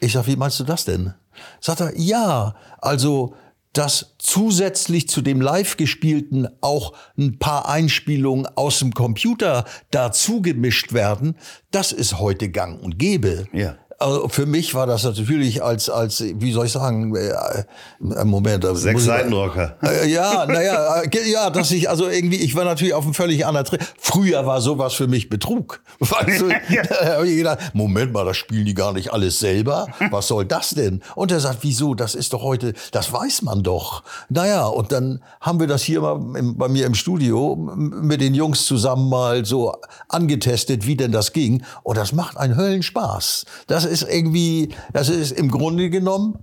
Ich sag, wie meinst du das denn? Sagt er, ja, also dass zusätzlich zu dem live gespielten auch ein paar Einspielungen aus dem Computer dazu gemischt werden, das ist heute gang und gäbe. Ja. Also für mich war das natürlich als, als wie soll ich sagen, äh, äh Moment. Sechs Seitenrocker. Äh, ja, naja, äh, ja, dass ich, also irgendwie, ich war natürlich auf einem völlig anderen Trip. Früher war sowas für mich Betrug. Weißt du, ja. da habe ich gedacht, Moment mal, das spielen die gar nicht alles selber. Was soll das denn? Und er sagt, wieso? Das ist doch heute, das weiß man doch. Naja, und dann haben wir das hier mal bei mir im Studio mit den Jungs zusammen mal so angetestet, wie denn das ging. Und das macht einen Höllenspaß. Das ist irgendwie, das ist im Grunde genommen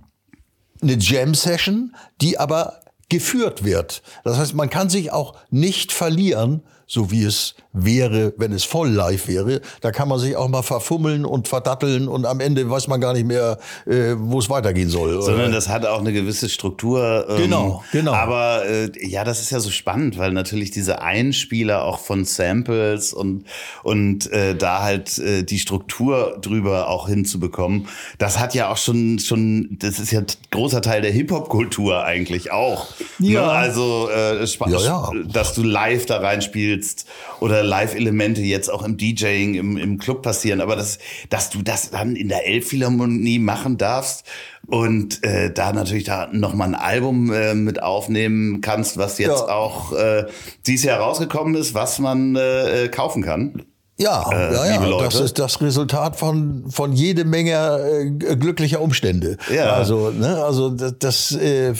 eine Jam-Session, die aber geführt wird. Das heißt, man kann sich auch nicht verlieren, so wie es wäre, wenn es voll live wäre. Da kann man sich auch mal verfummeln und verdatteln und am Ende weiß man gar nicht mehr, äh, wo es weitergehen soll. Sondern das hat auch eine gewisse Struktur. Ähm, genau, genau. Aber äh, ja, das ist ja so spannend, weil natürlich diese Einspieler auch von Samples und, und äh, da halt äh, die Struktur drüber auch hinzubekommen, das hat ja auch schon, schon das ist ja großer Teil der Hip-Hop-Kultur eigentlich auch. Ja. Ne? Also, äh, ja, ja. dass du live da reinspielst willst oder Live-Elemente jetzt auch im DJing, im, im Club passieren, aber das, dass du das dann in der Elbphilharmonie machen darfst und äh, da natürlich da nochmal ein Album äh, mit aufnehmen kannst, was jetzt ja. auch äh, dieses Jahr rausgekommen ist, was man äh, kaufen kann. Ja, äh, ja, ja. das ist das Resultat von, von jede Menge äh, glücklicher Umstände. Ja. Also, ne, also das, das äh,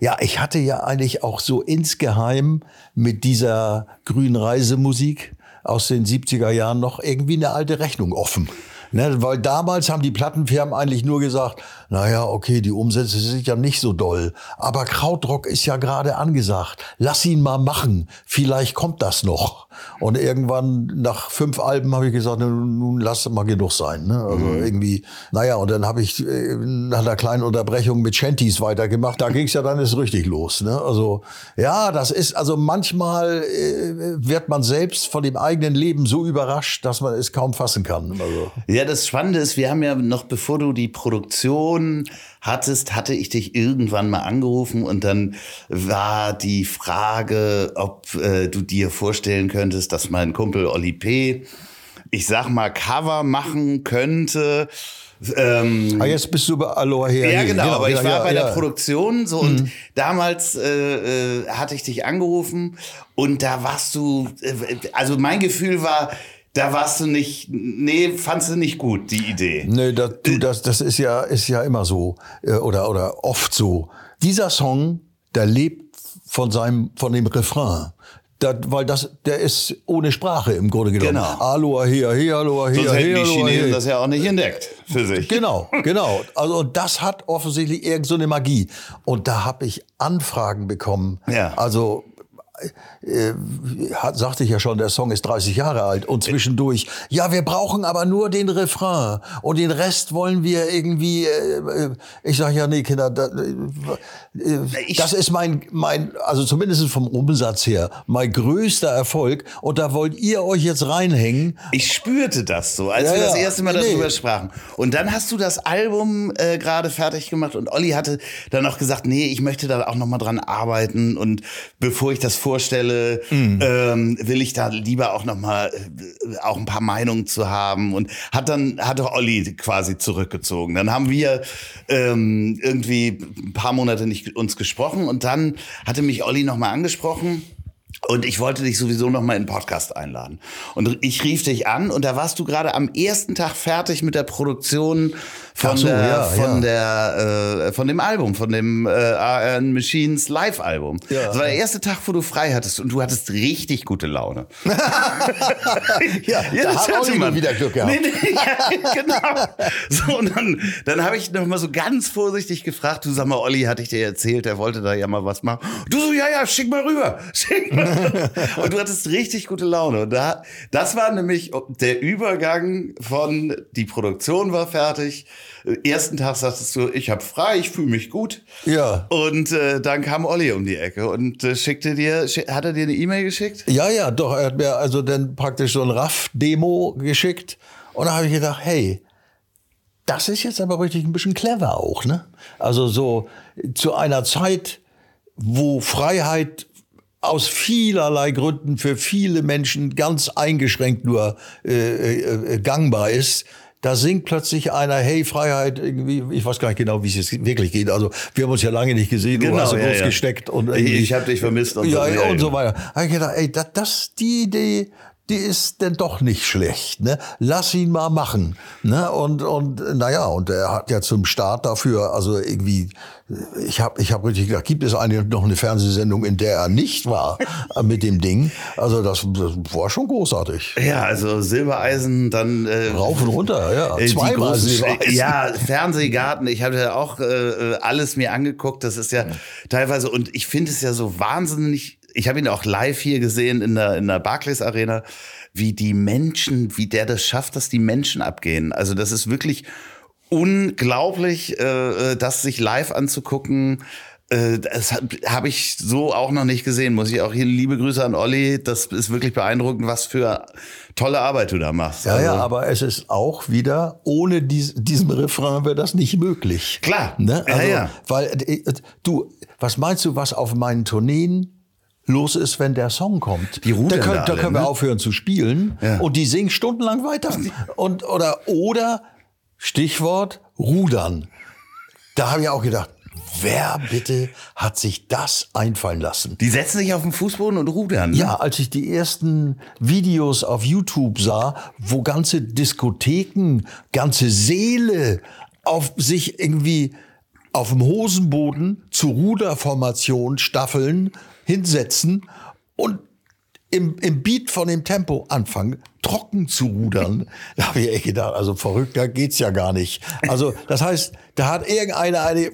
ja, ich hatte ja eigentlich auch so insgeheim mit dieser grünen Reisemusik aus den 70er Jahren noch irgendwie eine alte Rechnung offen. Ne, weil damals haben die Plattenfirmen eigentlich nur gesagt, naja, okay, die Umsätze sind ja nicht so doll, aber Krautrock ist ja gerade angesagt. Lass ihn mal machen, vielleicht kommt das noch. Und irgendwann nach fünf Alben habe ich gesagt, nun, lass mal genug sein. Ne? Also mhm. irgendwie, naja, und dann habe ich äh, nach einer kleinen Unterbrechung mit Shanties weitergemacht. Da ging es ja dann ist richtig los. Ne? Also ja, das ist, also manchmal äh, wird man selbst von dem eigenen Leben so überrascht, dass man es kaum fassen kann. Also. Ja, das Spannende ist, wir haben ja noch, bevor du die Produktion hattest, hatte ich dich irgendwann mal angerufen und dann war die Frage, ob äh, du dir vorstellen könntest, dass mein Kumpel Oli P., ich sag mal, Cover machen könnte. Ähm, ah, jetzt bist du bei Aloha her. Ja, genau, genau aber ja, ich war ja, bei ja. der Produktion so mhm. und damals äh, äh, hatte ich dich angerufen und da warst du, äh, also mein Gefühl war, da warst du nicht, nee, fandst du nicht gut, die Idee. Nee, das, du, das, das ist ja, ist ja immer so, äh, oder, oder oft so. Dieser Song, der lebt von seinem, von dem Refrain. Das, weil das, der ist ohne Sprache im Grunde genommen. Genau. Aloha, hier, hier, aloha, hier, Sonst hätten die Chinesen das ja auch nicht entdeckt für sich. Genau, genau. Also das hat offensichtlich irgend so eine Magie. Und da habe ich Anfragen bekommen. Ja. Also äh, sagte ich ja schon, der Song ist 30 Jahre alt und zwischendurch, ja, wir brauchen aber nur den Refrain und den Rest wollen wir irgendwie, äh, äh ich sage ja, nee, Kinder, da, äh, äh das ist mein, mein, also zumindest vom Umsatz her, mein größter Erfolg und da wollt ihr euch jetzt reinhängen. Ich spürte das so, als ja, wir das erste Mal darüber nee. sprachen. Und dann hast du das Album äh, gerade fertig gemacht und Olli hatte dann auch gesagt, nee, ich möchte da auch noch mal dran arbeiten und bevor ich das vorstelle, mhm. ähm, will ich da lieber auch noch mal äh, auch ein paar Meinungen zu haben und hat dann hat doch Olli quasi zurückgezogen. Dann haben wir ähm, irgendwie ein paar Monate nicht uns gesprochen und dann hatte mich Olli noch mal angesprochen und ich wollte dich sowieso noch mal in den Podcast einladen. Und ich rief dich an und da warst du gerade am ersten Tag fertig mit der Produktion von, so, der, ja, von, ja. Der, äh, von dem Album, von dem äh, ARN Machines Live-Album. Ja. Das war der erste Tag, wo du frei hattest und du hattest richtig gute Laune. ja, ja, da hat auch immer wieder Glück gehabt. Nee, nee, ja, genau. So, und dann, dann habe ich noch mal so ganz vorsichtig gefragt, du sag mal, Olli, hatte ich dir erzählt, der wollte da ja mal was machen. Du so, ja, ja, schick mal rüber. Schick mal. und du hattest richtig gute Laune. Und da, das war nämlich der Übergang von, die Produktion war fertig, ersten Tag sagtest du, ich habe frei, ich fühle mich gut. Ja. Und äh, dann kam Olli um die Ecke und äh, schickte dir, schick, hat er dir eine E-Mail geschickt? Ja, ja, doch. Er hat mir also dann praktisch so ein Raff-Demo geschickt. Und da habe ich gedacht, hey, das ist jetzt aber richtig ein bisschen clever auch, ne? Also so zu einer Zeit, wo Freiheit aus vielerlei Gründen für viele Menschen ganz eingeschränkt nur äh, äh, äh gangbar ist, da singt plötzlich einer, hey, Freiheit, irgendwie, ich weiß gar nicht genau, wie es jetzt wirklich geht. Also wir haben uns ja lange nicht gesehen, genau, du hast ja, groß ja. gesteckt und ich, ich habe dich vermisst und ja, so, ja, und so weiter. Da ich gedacht, ey, das, das die Idee, die ist denn doch nicht schlecht. Ne? Lass ihn mal machen. Ne? Und, und naja, und er hat ja zum Start dafür, also irgendwie, ich habe ich hab richtig gedacht, gibt es eigentlich noch eine Fernsehsendung, in der er nicht war mit dem Ding? Also das, das war schon großartig. Ja, also Silbereisen, dann... Äh, Rauf und runter, ja. Äh, Zweimal Silbereisen. Ja, Fernsehgarten, ich habe ja auch äh, alles mir angeguckt. Das ist ja, ja. teilweise, und ich finde es ja so wahnsinnig ich habe ihn auch live hier gesehen in der, in der Barclays Arena, wie die Menschen, wie der das schafft, dass die Menschen abgehen. Also das ist wirklich unglaublich, äh, äh das sich live anzugucken. Äh, das habe ich so auch noch nicht gesehen, muss ich auch hier liebe Grüße an Olli. Das ist wirklich beeindruckend, was für tolle Arbeit du da machst. Ja, also, ja, aber es ist auch wieder, ohne dies, diesem Refrain wäre das nicht möglich. Klar. Ne? Also, ja, ja. Weil äh, du, was meinst du, was auf meinen Tourneen los ist, wenn der Song kommt. Die da können, da, da können ne? wir aufhören zu spielen ja. und die singen stundenlang weiter. Und, oder, oder, Stichwort, rudern. Da habe ich auch gedacht, Wer bitte hat sich das einfallen lassen? Die setzen sich auf den Fußboden und rudern. Ne? Ja, als ich die ersten Videos auf YouTube sah, wo ganze Diskotheken, ganze Seele auf sich irgendwie auf dem Hosenboden zu Ruderformation staffeln hinsetzen und im, im Beat von dem Tempo anfangen, trocken zu rudern. Da habe ich echt gedacht, also verrückter geht's ja gar nicht. Also das heißt, da hat irgendeiner eine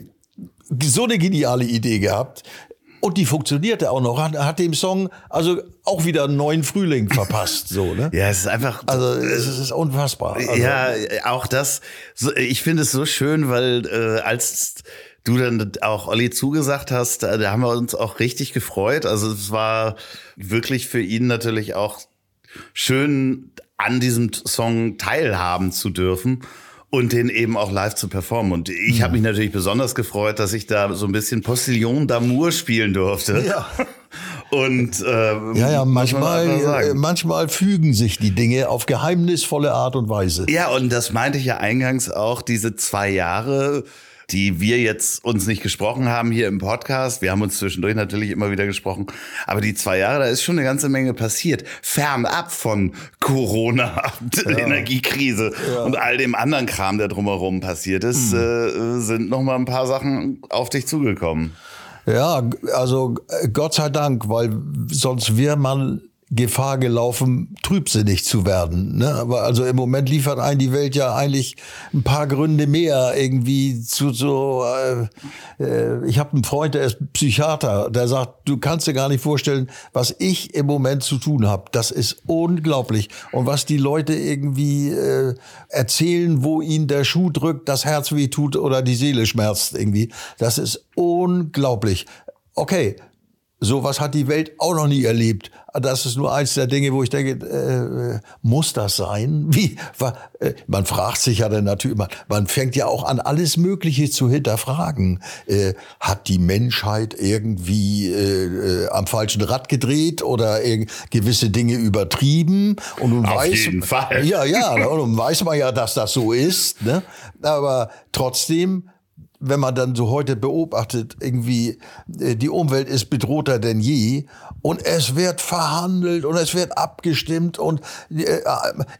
so eine geniale Idee gehabt. Und die funktionierte auch noch, hat, hat dem Song also auch wieder einen neuen Frühling verpasst, so, ne? Ja, es ist einfach. Also, es ist unfassbar. Also, ja, auch das, ich finde es so schön, weil äh, als du dann auch Olli zugesagt hast, da haben wir uns auch richtig gefreut. Also es war wirklich für ihn natürlich auch schön, an diesem Song teilhaben zu dürfen und den eben auch live zu performen. Und ich mhm. habe mich natürlich besonders gefreut, dass ich da so ein bisschen Postillon d'Amour spielen durfte. Ja. Und äh, ja, ja, manchmal, äh, manchmal fügen sich die Dinge auf geheimnisvolle Art und Weise. Ja, und das meinte ich ja eingangs auch, diese zwei Jahre die wir jetzt uns nicht gesprochen haben hier im Podcast. Wir haben uns zwischendurch natürlich immer wieder gesprochen. Aber die zwei Jahre, da ist schon eine ganze Menge passiert. Fernab von Corona, ja. Energiekrise ja. und all dem anderen Kram, der drumherum passiert ist, hm. äh, sind noch mal ein paar Sachen auf dich zugekommen. Ja, also Gott sei Dank, weil sonst wäre man Gefahr gelaufen, trübsinnig zu werden. Ne? Aber also im Moment liefert ein die Welt ja eigentlich ein paar Gründe mehr irgendwie zu so. Äh, äh, ich habe einen Freund, der ist Psychiater, der sagt, du kannst dir gar nicht vorstellen, was ich im Moment zu tun habe. Das ist unglaublich. Und was die Leute irgendwie äh, erzählen, wo ihnen der Schuh drückt, das Herz weh tut oder die Seele schmerzt irgendwie, das ist unglaublich. Okay, sowas hat die Welt auch noch nie erlebt. Das ist nur eins der Dinge, wo ich denke, äh, muss das sein? Wie? Äh, man fragt sich ja dann natürlich, man, man fängt ja auch an, alles Mögliche zu hinterfragen. Äh, hat die Menschheit irgendwie äh, äh am falschen Rad gedreht oder gewisse Dinge übertrieben? Und nun Auf weiß, jeden Fall. Ja, ja, und nun weiß man ja, dass das so ist. Ne? Aber trotzdem wenn man dann so heute beobachtet, irgendwie äh, die Umwelt ist bedrohter denn je und es wird verhandelt und es wird abgestimmt und äh,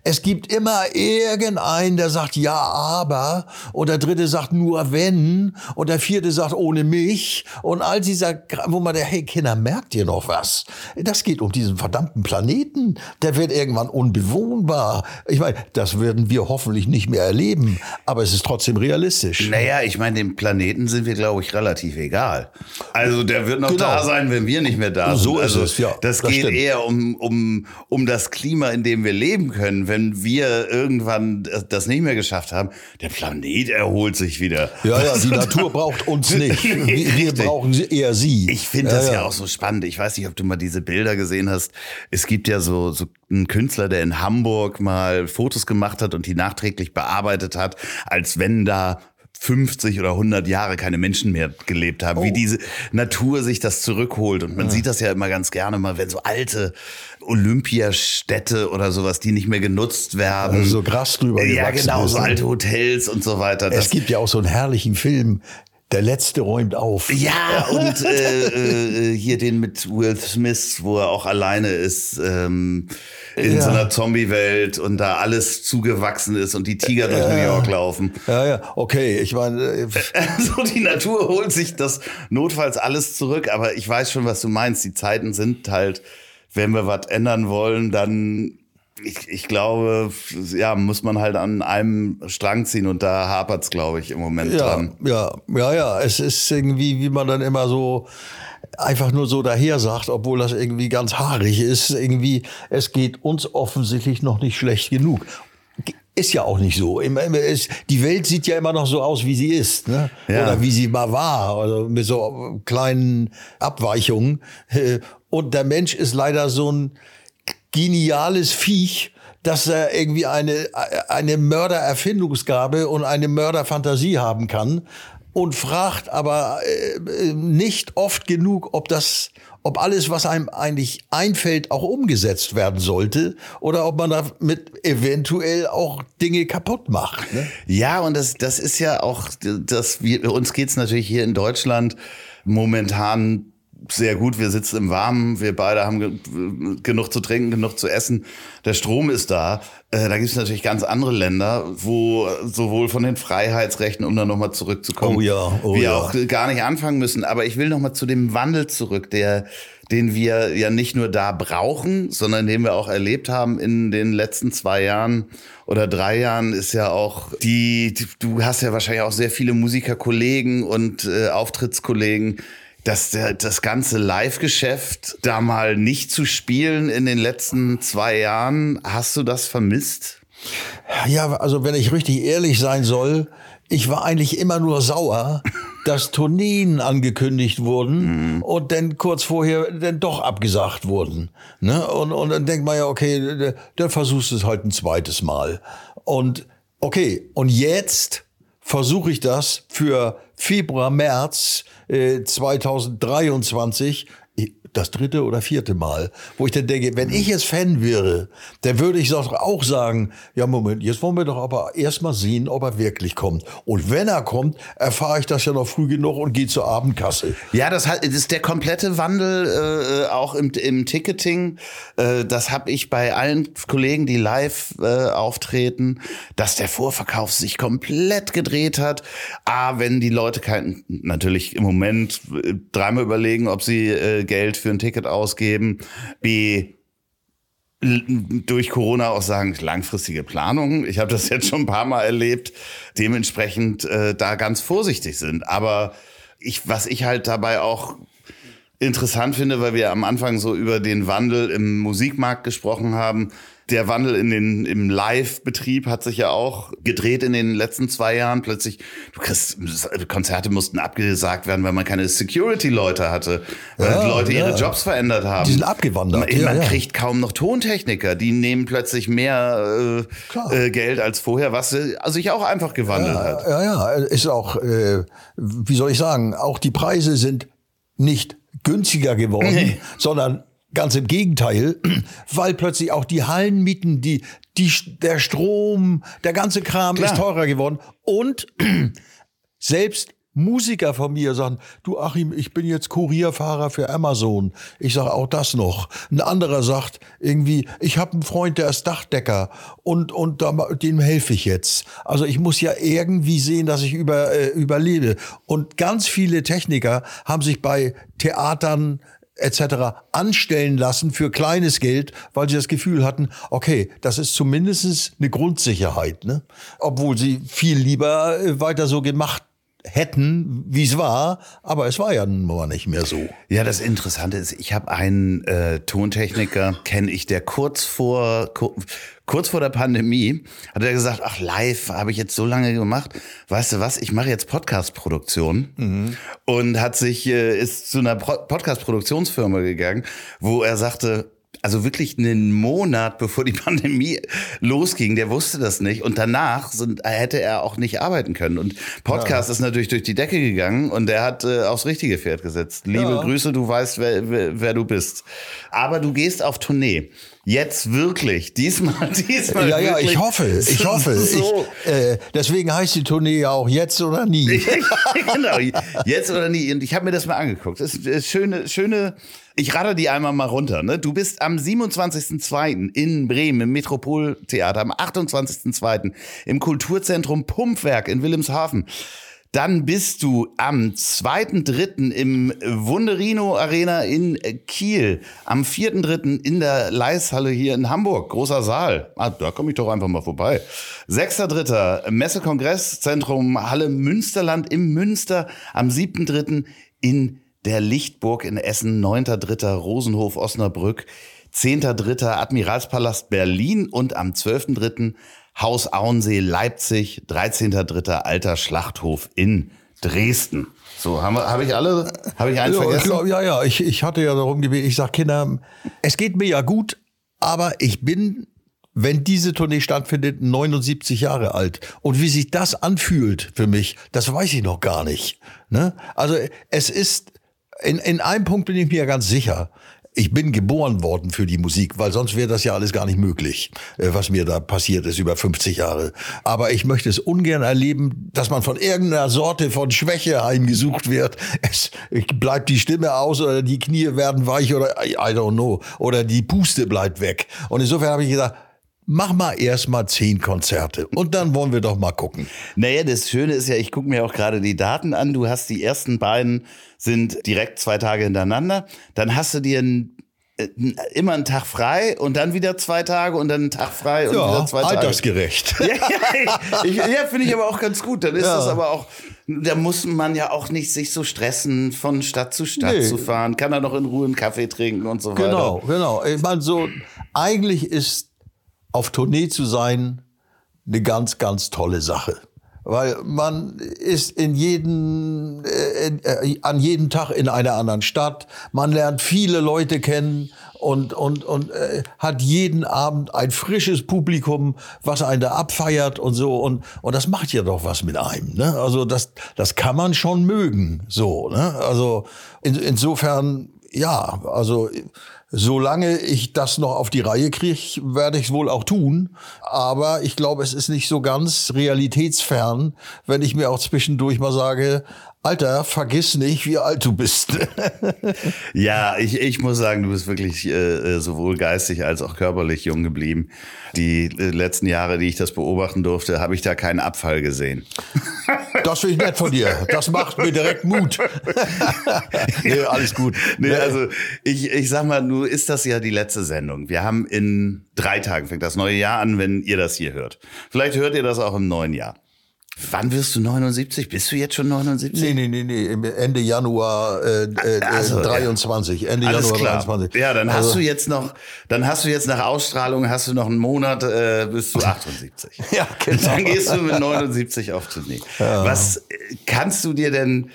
es gibt immer irgendeinen, der sagt ja, aber und der dritte sagt nur wenn und der vierte sagt ohne mich und all dieser, wo man der, hey Kinder, merkt ihr noch was? Das geht um diesen verdammten Planeten, der wird irgendwann unbewohnbar. Ich meine, das werden wir hoffentlich nicht mehr erleben, aber es ist trotzdem realistisch. Naja, ich meine, dem Planeten sind wir, glaube ich, relativ egal. Also der wird noch genau. da sein, wenn wir nicht mehr da sind. So ist also, es, ja. Das, das geht stimmt. eher um, um, um das Klima, in dem wir leben können. Wenn wir irgendwann das nicht mehr geschafft haben, der Planet erholt sich wieder. Ja, ja, die Natur braucht uns nicht. Wir, wir brauchen eher sie. Ich finde das ja, ja auch so spannend. Ich weiß nicht, ob du mal diese Bilder gesehen hast. Es gibt ja so, so einen Künstler, der in Hamburg mal Fotos gemacht hat und die nachträglich bearbeitet hat, als wenn da 50 oder 100 Jahre keine Menschen mehr gelebt haben, oh. wie diese Natur sich das zurückholt. Und man ja. sieht das ja immer ganz gerne mal, wenn so alte Olympiastädte oder sowas, die nicht mehr genutzt werden. Also so Gras drüber Ja, genau, so alte Hotels und so weiter. Es das gibt ja auch so einen herrlichen Film, der letzte räumt auf. Ja, und äh, äh, hier den mit Will Smith, wo er auch alleine ist, ähm, in ja. so einer Zombie-Welt und da alles zugewachsen ist und die Tiger durch New York laufen. Ja, ja, okay, ich meine. Äh, so, die Natur holt sich das notfalls alles zurück, aber ich weiß schon, was du meinst. Die Zeiten sind halt, wenn wir was ändern wollen, dann ich, ich glaube, ja, muss man halt an einem Strang ziehen und da hapert's, glaube ich, im Moment ja, dran. Ja, ja, ja. Es ist irgendwie, wie man dann immer so einfach nur so daher sagt, obwohl das irgendwie ganz haarig ist. Irgendwie, es geht uns offensichtlich noch nicht schlecht genug. Ist ja auch nicht so. Die Welt sieht ja immer noch so aus, wie sie ist. Ne? Ja. Oder wie sie mal war. Also mit so kleinen Abweichungen. Und der Mensch ist leider so ein geniales Viech, dass er irgendwie eine, eine Mördererfindungsgabe und eine Mörderfantasie haben kann und fragt aber äh, nicht oft genug, ob das, ob alles, was einem eigentlich einfällt, auch umgesetzt werden sollte oder ob man damit eventuell auch Dinge kaputt macht. Ne? Ja, und das, das ist ja auch, das, wir, uns geht's natürlich hier in Deutschland momentan sehr gut. Wir sitzen im Warmen, wir beide haben ge genug zu trinken, genug zu essen. Der Strom ist da. Äh, da gibt es natürlich ganz andere Länder, wo sowohl von den Freiheitsrechten, um da nochmal zurückzukommen, oh ja, oh wir ja. auch gar nicht anfangen müssen. Aber ich will nochmal zu dem Wandel zurück, der den wir ja nicht nur da brauchen, sondern den wir auch erlebt haben in den letzten zwei Jahren oder drei Jahren ist ja auch die, du hast ja wahrscheinlich auch sehr viele Musikerkollegen und äh, Auftrittskollegen, dass der, das ganze Live-Geschäft da mal nicht zu spielen in den letzten zwei Jahren, hast du das vermisst? Ja, also wenn ich richtig ehrlich sein soll, ich war eigentlich immer nur sauer, dass Tourneen angekündigt wurden mhm. und dann kurz vorher dann doch abgesagt wurden. Ne? Und, und dann denkt man ja, okay, dann versuchst du es halt ein zweites Mal. Und okay, und jetzt versuche ich das für Februar, März äh, 2023 das dritte oder vierte Mal, wo ich dann denke, wenn ich jetzt Fan wäre, dann würde ich doch auch sagen, ja Moment, jetzt wollen wir doch aber erstmal sehen, ob er wirklich kommt. Und wenn er kommt, erfahre ich das ja noch früh genug und gehe zur Abendkasse. Ja, das, ist der komplette Wandel äh, auch im, im Ticketing. Äh, das habe ich bei allen Kollegen, die live äh, auftreten, dass der Vorverkauf sich komplett gedreht hat. A, wenn die Leute kein, natürlich im Moment äh, dreimal überlegen, ob sie äh, Geld für ein Ticket ausgeben. B, durch Corona auch sagen, langfristige Planung. Ich habe das jetzt schon ein paar Mal erlebt, dementsprechend äh, da ganz vorsichtig sind. Aber ich, was ich halt dabei auch interessant finde, weil wir am Anfang so über den Wandel im Musikmarkt gesprochen haben, der Wandel in den, im Live-Betrieb hat sich ja auch gedreht in den letzten zwei Jahren. Plötzlich, du kriegst, Konzerte mussten abgesagt werden, weil man keine Security-Leute hatte, weil ja, die Leute ja. ihre Jobs verändert haben. Die sind abgewandert. Man, ja, man kriegt kaum noch Tontechniker, die nehmen plötzlich mehr äh, äh, Geld als vorher, was äh, sich auch einfach gewandelt hat. Ja, ja, ist auch, äh, wie soll ich sagen, auch die Preise sind nicht günstiger geworden, nee. sondern Ganz im Gegenteil, weil plötzlich auch die Hallenmieten, die, die, der Strom, der ganze Kram Klar. ist teurer geworden. Und selbst Musiker von mir sagen, du Achim, ich bin jetzt Kurierfahrer für Amazon. Ich sage auch das noch. Ein anderer sagt irgendwie, ich habe einen Freund, der ist Dachdecker und, und dem helfe ich jetzt. Also ich muss ja irgendwie sehen, dass ich über, äh, überlebe. Und ganz viele Techniker haben sich bei Theatern, etc. anstellen lassen für kleines Geld, weil sie das Gefühl hatten, okay, das ist zumindest eine Grundsicherheit, ne? obwohl sie viel lieber äh, weiter so gemacht hätten, wie es war, aber es war ja nun mal nicht mehr so. Ja, das Interessante ist, ich habe einen äh, Tontechniker, kenne ich, der kurz vor kurz vor der Pandemie hat er gesagt, ach live habe ich jetzt so lange gemacht, weißt du was, ich mache jetzt Podcast-Produktion mhm. und hat sich äh, ist zu einer Podcast-Produktionsfirma gegangen, wo er sagte, also wirklich einen Monat bevor die Pandemie losging, der wusste das nicht. Und danach sind, hätte er auch nicht arbeiten können. Und Podcast ja. ist natürlich durch die Decke gegangen und der hat äh, aufs richtige Pferd gesetzt. Liebe ja. Grüße, du weißt, wer, wer, wer du bist. Aber du gehst auf Tournee. Jetzt wirklich, diesmal, diesmal. Ja, ja, ich hoffe, ich hoffe. So. Ich, äh, deswegen heißt die Tournee ja auch jetzt oder nie. genau, jetzt oder nie. Und ich habe mir das mal angeguckt. Das ist schöne, schöne. Ich rate die einmal mal runter. Ne? Du bist am 27.02. in Bremen im Metropoltheater, am 28.02. im Kulturzentrum Pumpwerk in Wilhelmshaven. Dann bist du am 2.3. im Wunderino Arena in Kiel. Am 4.3. in der Leishalle hier in Hamburg. Großer Saal. Ah, da komme ich doch einfach mal vorbei. 6.3. Messe-Kongresszentrum Halle Münsterland im Münster. Am 7.3. in der Lichtburg in Essen. 9.3. Rosenhof Osnabrück. 10.3. Admiralspalast Berlin und am 12.3. Haus Auensee Leipzig, 13.3. Alter Schlachthof in Dresden. So, habe hab ich alle, habe ich einen ja, vergessen? Ich glaub, ja, ja, ich, ich hatte ja darum gebeten, ich sage Kinder, es geht mir ja gut, aber ich bin, wenn diese Tournee stattfindet, 79 Jahre alt. Und wie sich das anfühlt für mich, das weiß ich noch gar nicht. Ne? Also es ist, in, in einem Punkt bin ich mir ganz sicher ich bin geboren worden für die Musik, weil sonst wäre das ja alles gar nicht möglich, äh, was mir da passiert ist über 50 Jahre. Aber ich möchte es ungern erleben, dass man von irgendeiner Sorte von Schwäche heimgesucht wird. Es bleibt die Stimme aus oder die Knie werden weich oder I don't know. Oder die Puste bleibt weg. Und insofern habe ich gesagt, Mach mal erst mal zehn Konzerte und dann wollen wir doch mal gucken. Naja, das Schöne ist ja, ich gucke mir auch gerade die Daten an. Du hast die ersten beiden sind direkt zwei Tage hintereinander. Dann hast du dir ein, äh, immer einen Tag frei und dann wieder zwei Tage und dann einen Tag frei und ja, wieder zwei Tage. Altersgerecht. Ja, ja, ja finde ich aber auch ganz gut. Dann ist ja. das aber auch, da muss man ja auch nicht sich so stressen, von Stadt zu Stadt nee. zu fahren. Kann er noch in Ruhe einen Kaffee trinken und so weiter. Genau, genau. Ich meine, so, eigentlich ist auf Tournee zu sein eine ganz, ganz tolle Sache. Weil man ist in jeden, äh, äh, an jedem Tag in einer anderen Stadt. Man lernt viele Leute kennen und, und, und äh, hat jeden Abend ein frisches Publikum, was einen da abfeiert und so. Und, und das macht ja doch was mit einem. Ne? Also das, das kann man schon mögen. So, ne? Also in, insofern, ja, also Solange ich das noch auf die Reihe kriege, werde ich es wohl auch tun. Aber ich glaube, es ist nicht so ganz realitätsfern, wenn ich mir auch zwischendurch mal sage, Alter, vergiss nicht, wie alt du bist. ja, ich, ich muss sagen, du bist wirklich äh, sowohl geistig als auch körperlich jung geblieben. Die äh, letzten Jahre, die ich das beobachten durfte, habe ich da keinen Abfall gesehen. Das finde ich nett von dir. Das macht mir direkt Mut. nee, alles gut. Nee, also ich, ich sag mal, nur ist das ja die letzte Sendung. Wir haben in drei Tagen, fängt das neue Jahr an, wenn ihr das hier hört. Vielleicht hört ihr das auch im neuen Jahr. Wann wirst du 79? Bist du jetzt schon 79? Nee, nee, nee, nee. Ende Januar äh, äh, also, 23. Ende Alles Januar klar. 23. Ja, dann also, hast du jetzt noch, dann hast du jetzt nach Ausstrahlung, hast du noch einen Monat, äh, bis du 78. Ja, genau. Dann gehst du mit 79 auf Tournee. Ja. Was äh, kannst du dir denn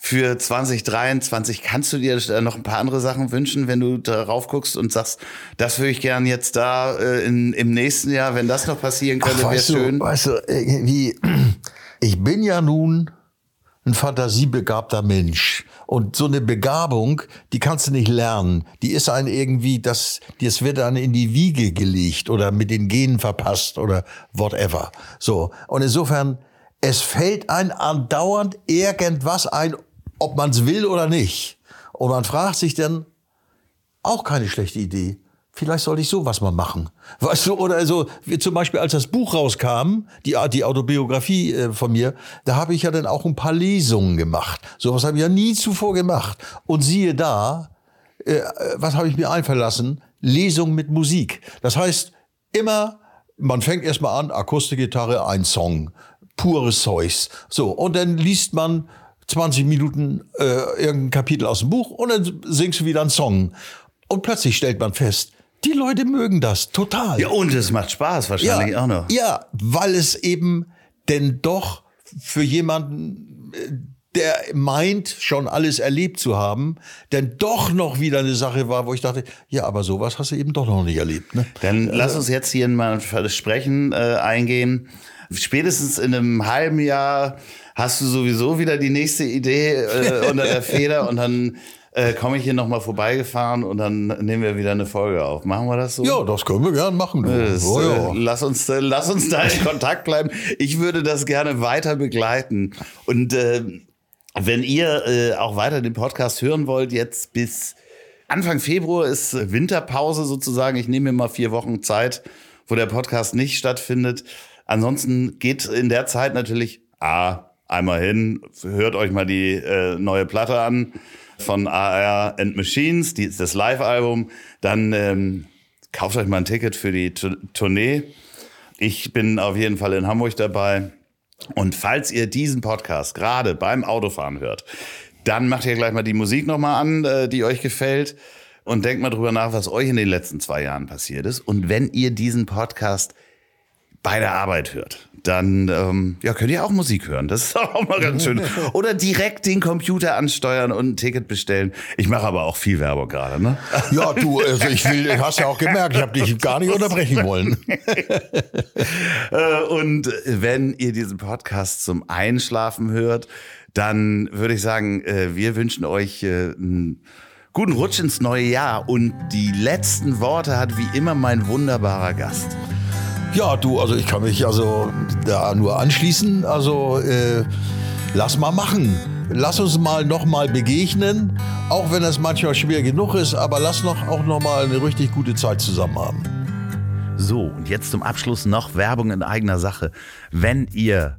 für 2023, kannst du dir noch ein paar andere Sachen wünschen, wenn du darauf guckst und sagst, das würde ich gern jetzt da äh, in, im nächsten Jahr, wenn das noch passieren könnte, wäre schön. Weißt du, irgendwie, ich bin ja nun ein fantasiebegabter Mensch. Und so eine Begabung, die kannst du nicht lernen. Die ist einem irgendwie, das, das wird dann in die Wiege gelegt oder mit den Genen verpasst oder whatever. So. Und insofern, es fällt ein andauernd irgendwas ein, ob man es will oder nicht. Und man fragt sich dann, auch keine schlechte Idee. Vielleicht sollte ich sowas mal machen. Weißt du, oder so, wie zum Beispiel, als das Buch rauskam, die, die Autobiografie äh, von mir, da habe ich ja dann auch ein paar Lesungen gemacht. Sowas habe ich ja nie zuvor gemacht. Und siehe da, äh, was habe ich mir einfallen lassen? Lesung mit Musik. Das heißt, immer, man fängt erstmal an, Akustikgitarre, ein Song, pures Zeugs. So, und dann liest man 20 Minuten äh, irgendein Kapitel aus dem Buch und dann singst du wieder einen Song. Und plötzlich stellt man fest, die Leute mögen das total. Ja, und es macht Spaß wahrscheinlich ja, auch noch. Ja, weil es eben denn doch für jemanden, äh, der meint, schon alles erlebt zu haben, denn doch noch wieder eine Sache war, wo ich dachte, ja, aber sowas hast du eben doch noch nicht erlebt. Ne? Dann lass uns jetzt hier mal ein Versprechen äh, eingehen. Spätestens in einem halben Jahr hast du sowieso wieder die nächste Idee äh, unter der Feder und dann äh, komme ich hier nochmal vorbeigefahren und dann nehmen wir wieder eine Folge auf. Machen wir das so? Ja, das können wir gerne machen. Das, oh, ja. äh, lass, uns, äh, lass uns da in Kontakt bleiben. Ich würde das gerne weiter begleiten. Und äh, wenn ihr äh, auch weiter den Podcast hören wollt, jetzt bis Anfang Februar ist Winterpause sozusagen. Ich nehme mir mal vier Wochen Zeit, wo der Podcast nicht stattfindet. Ansonsten geht in der Zeit natürlich A, einmal hin, hört euch mal die äh, neue Platte an von AR and Machines, die das Live-Album. Dann ähm, kauft euch mal ein Ticket für die T Tournee. Ich bin auf jeden Fall in Hamburg dabei. Und falls ihr diesen Podcast gerade beim Autofahren hört, dann macht ihr gleich mal die Musik nochmal an, äh, die euch gefällt. Und denkt mal drüber nach, was euch in den letzten zwei Jahren passiert ist. Und wenn ihr diesen Podcast bei der Arbeit hört, dann ähm, ja, könnt ihr auch Musik hören. Das ist auch mal ganz schön. Oder direkt den Computer ansteuern und ein Ticket bestellen. Ich mache aber auch viel Werbung gerade, ne? Ja, du, also ich will, hast ja auch gemerkt, ich habe dich gar nicht unterbrechen wollen. Äh, und wenn ihr diesen Podcast zum Einschlafen hört, dann würde ich sagen, äh, wir wünschen euch äh, einen guten Rutsch ins neue Jahr. Und die letzten Worte hat wie immer mein wunderbarer Gast. Ja, du, also ich kann mich also da nur anschließen. Also äh, lass mal machen. Lass uns mal noch mal begegnen, auch wenn es manchmal schwer genug ist, aber lass noch auch noch mal eine richtig gute Zeit zusammen haben. So, und jetzt zum Abschluss noch Werbung in eigener Sache. Wenn ihr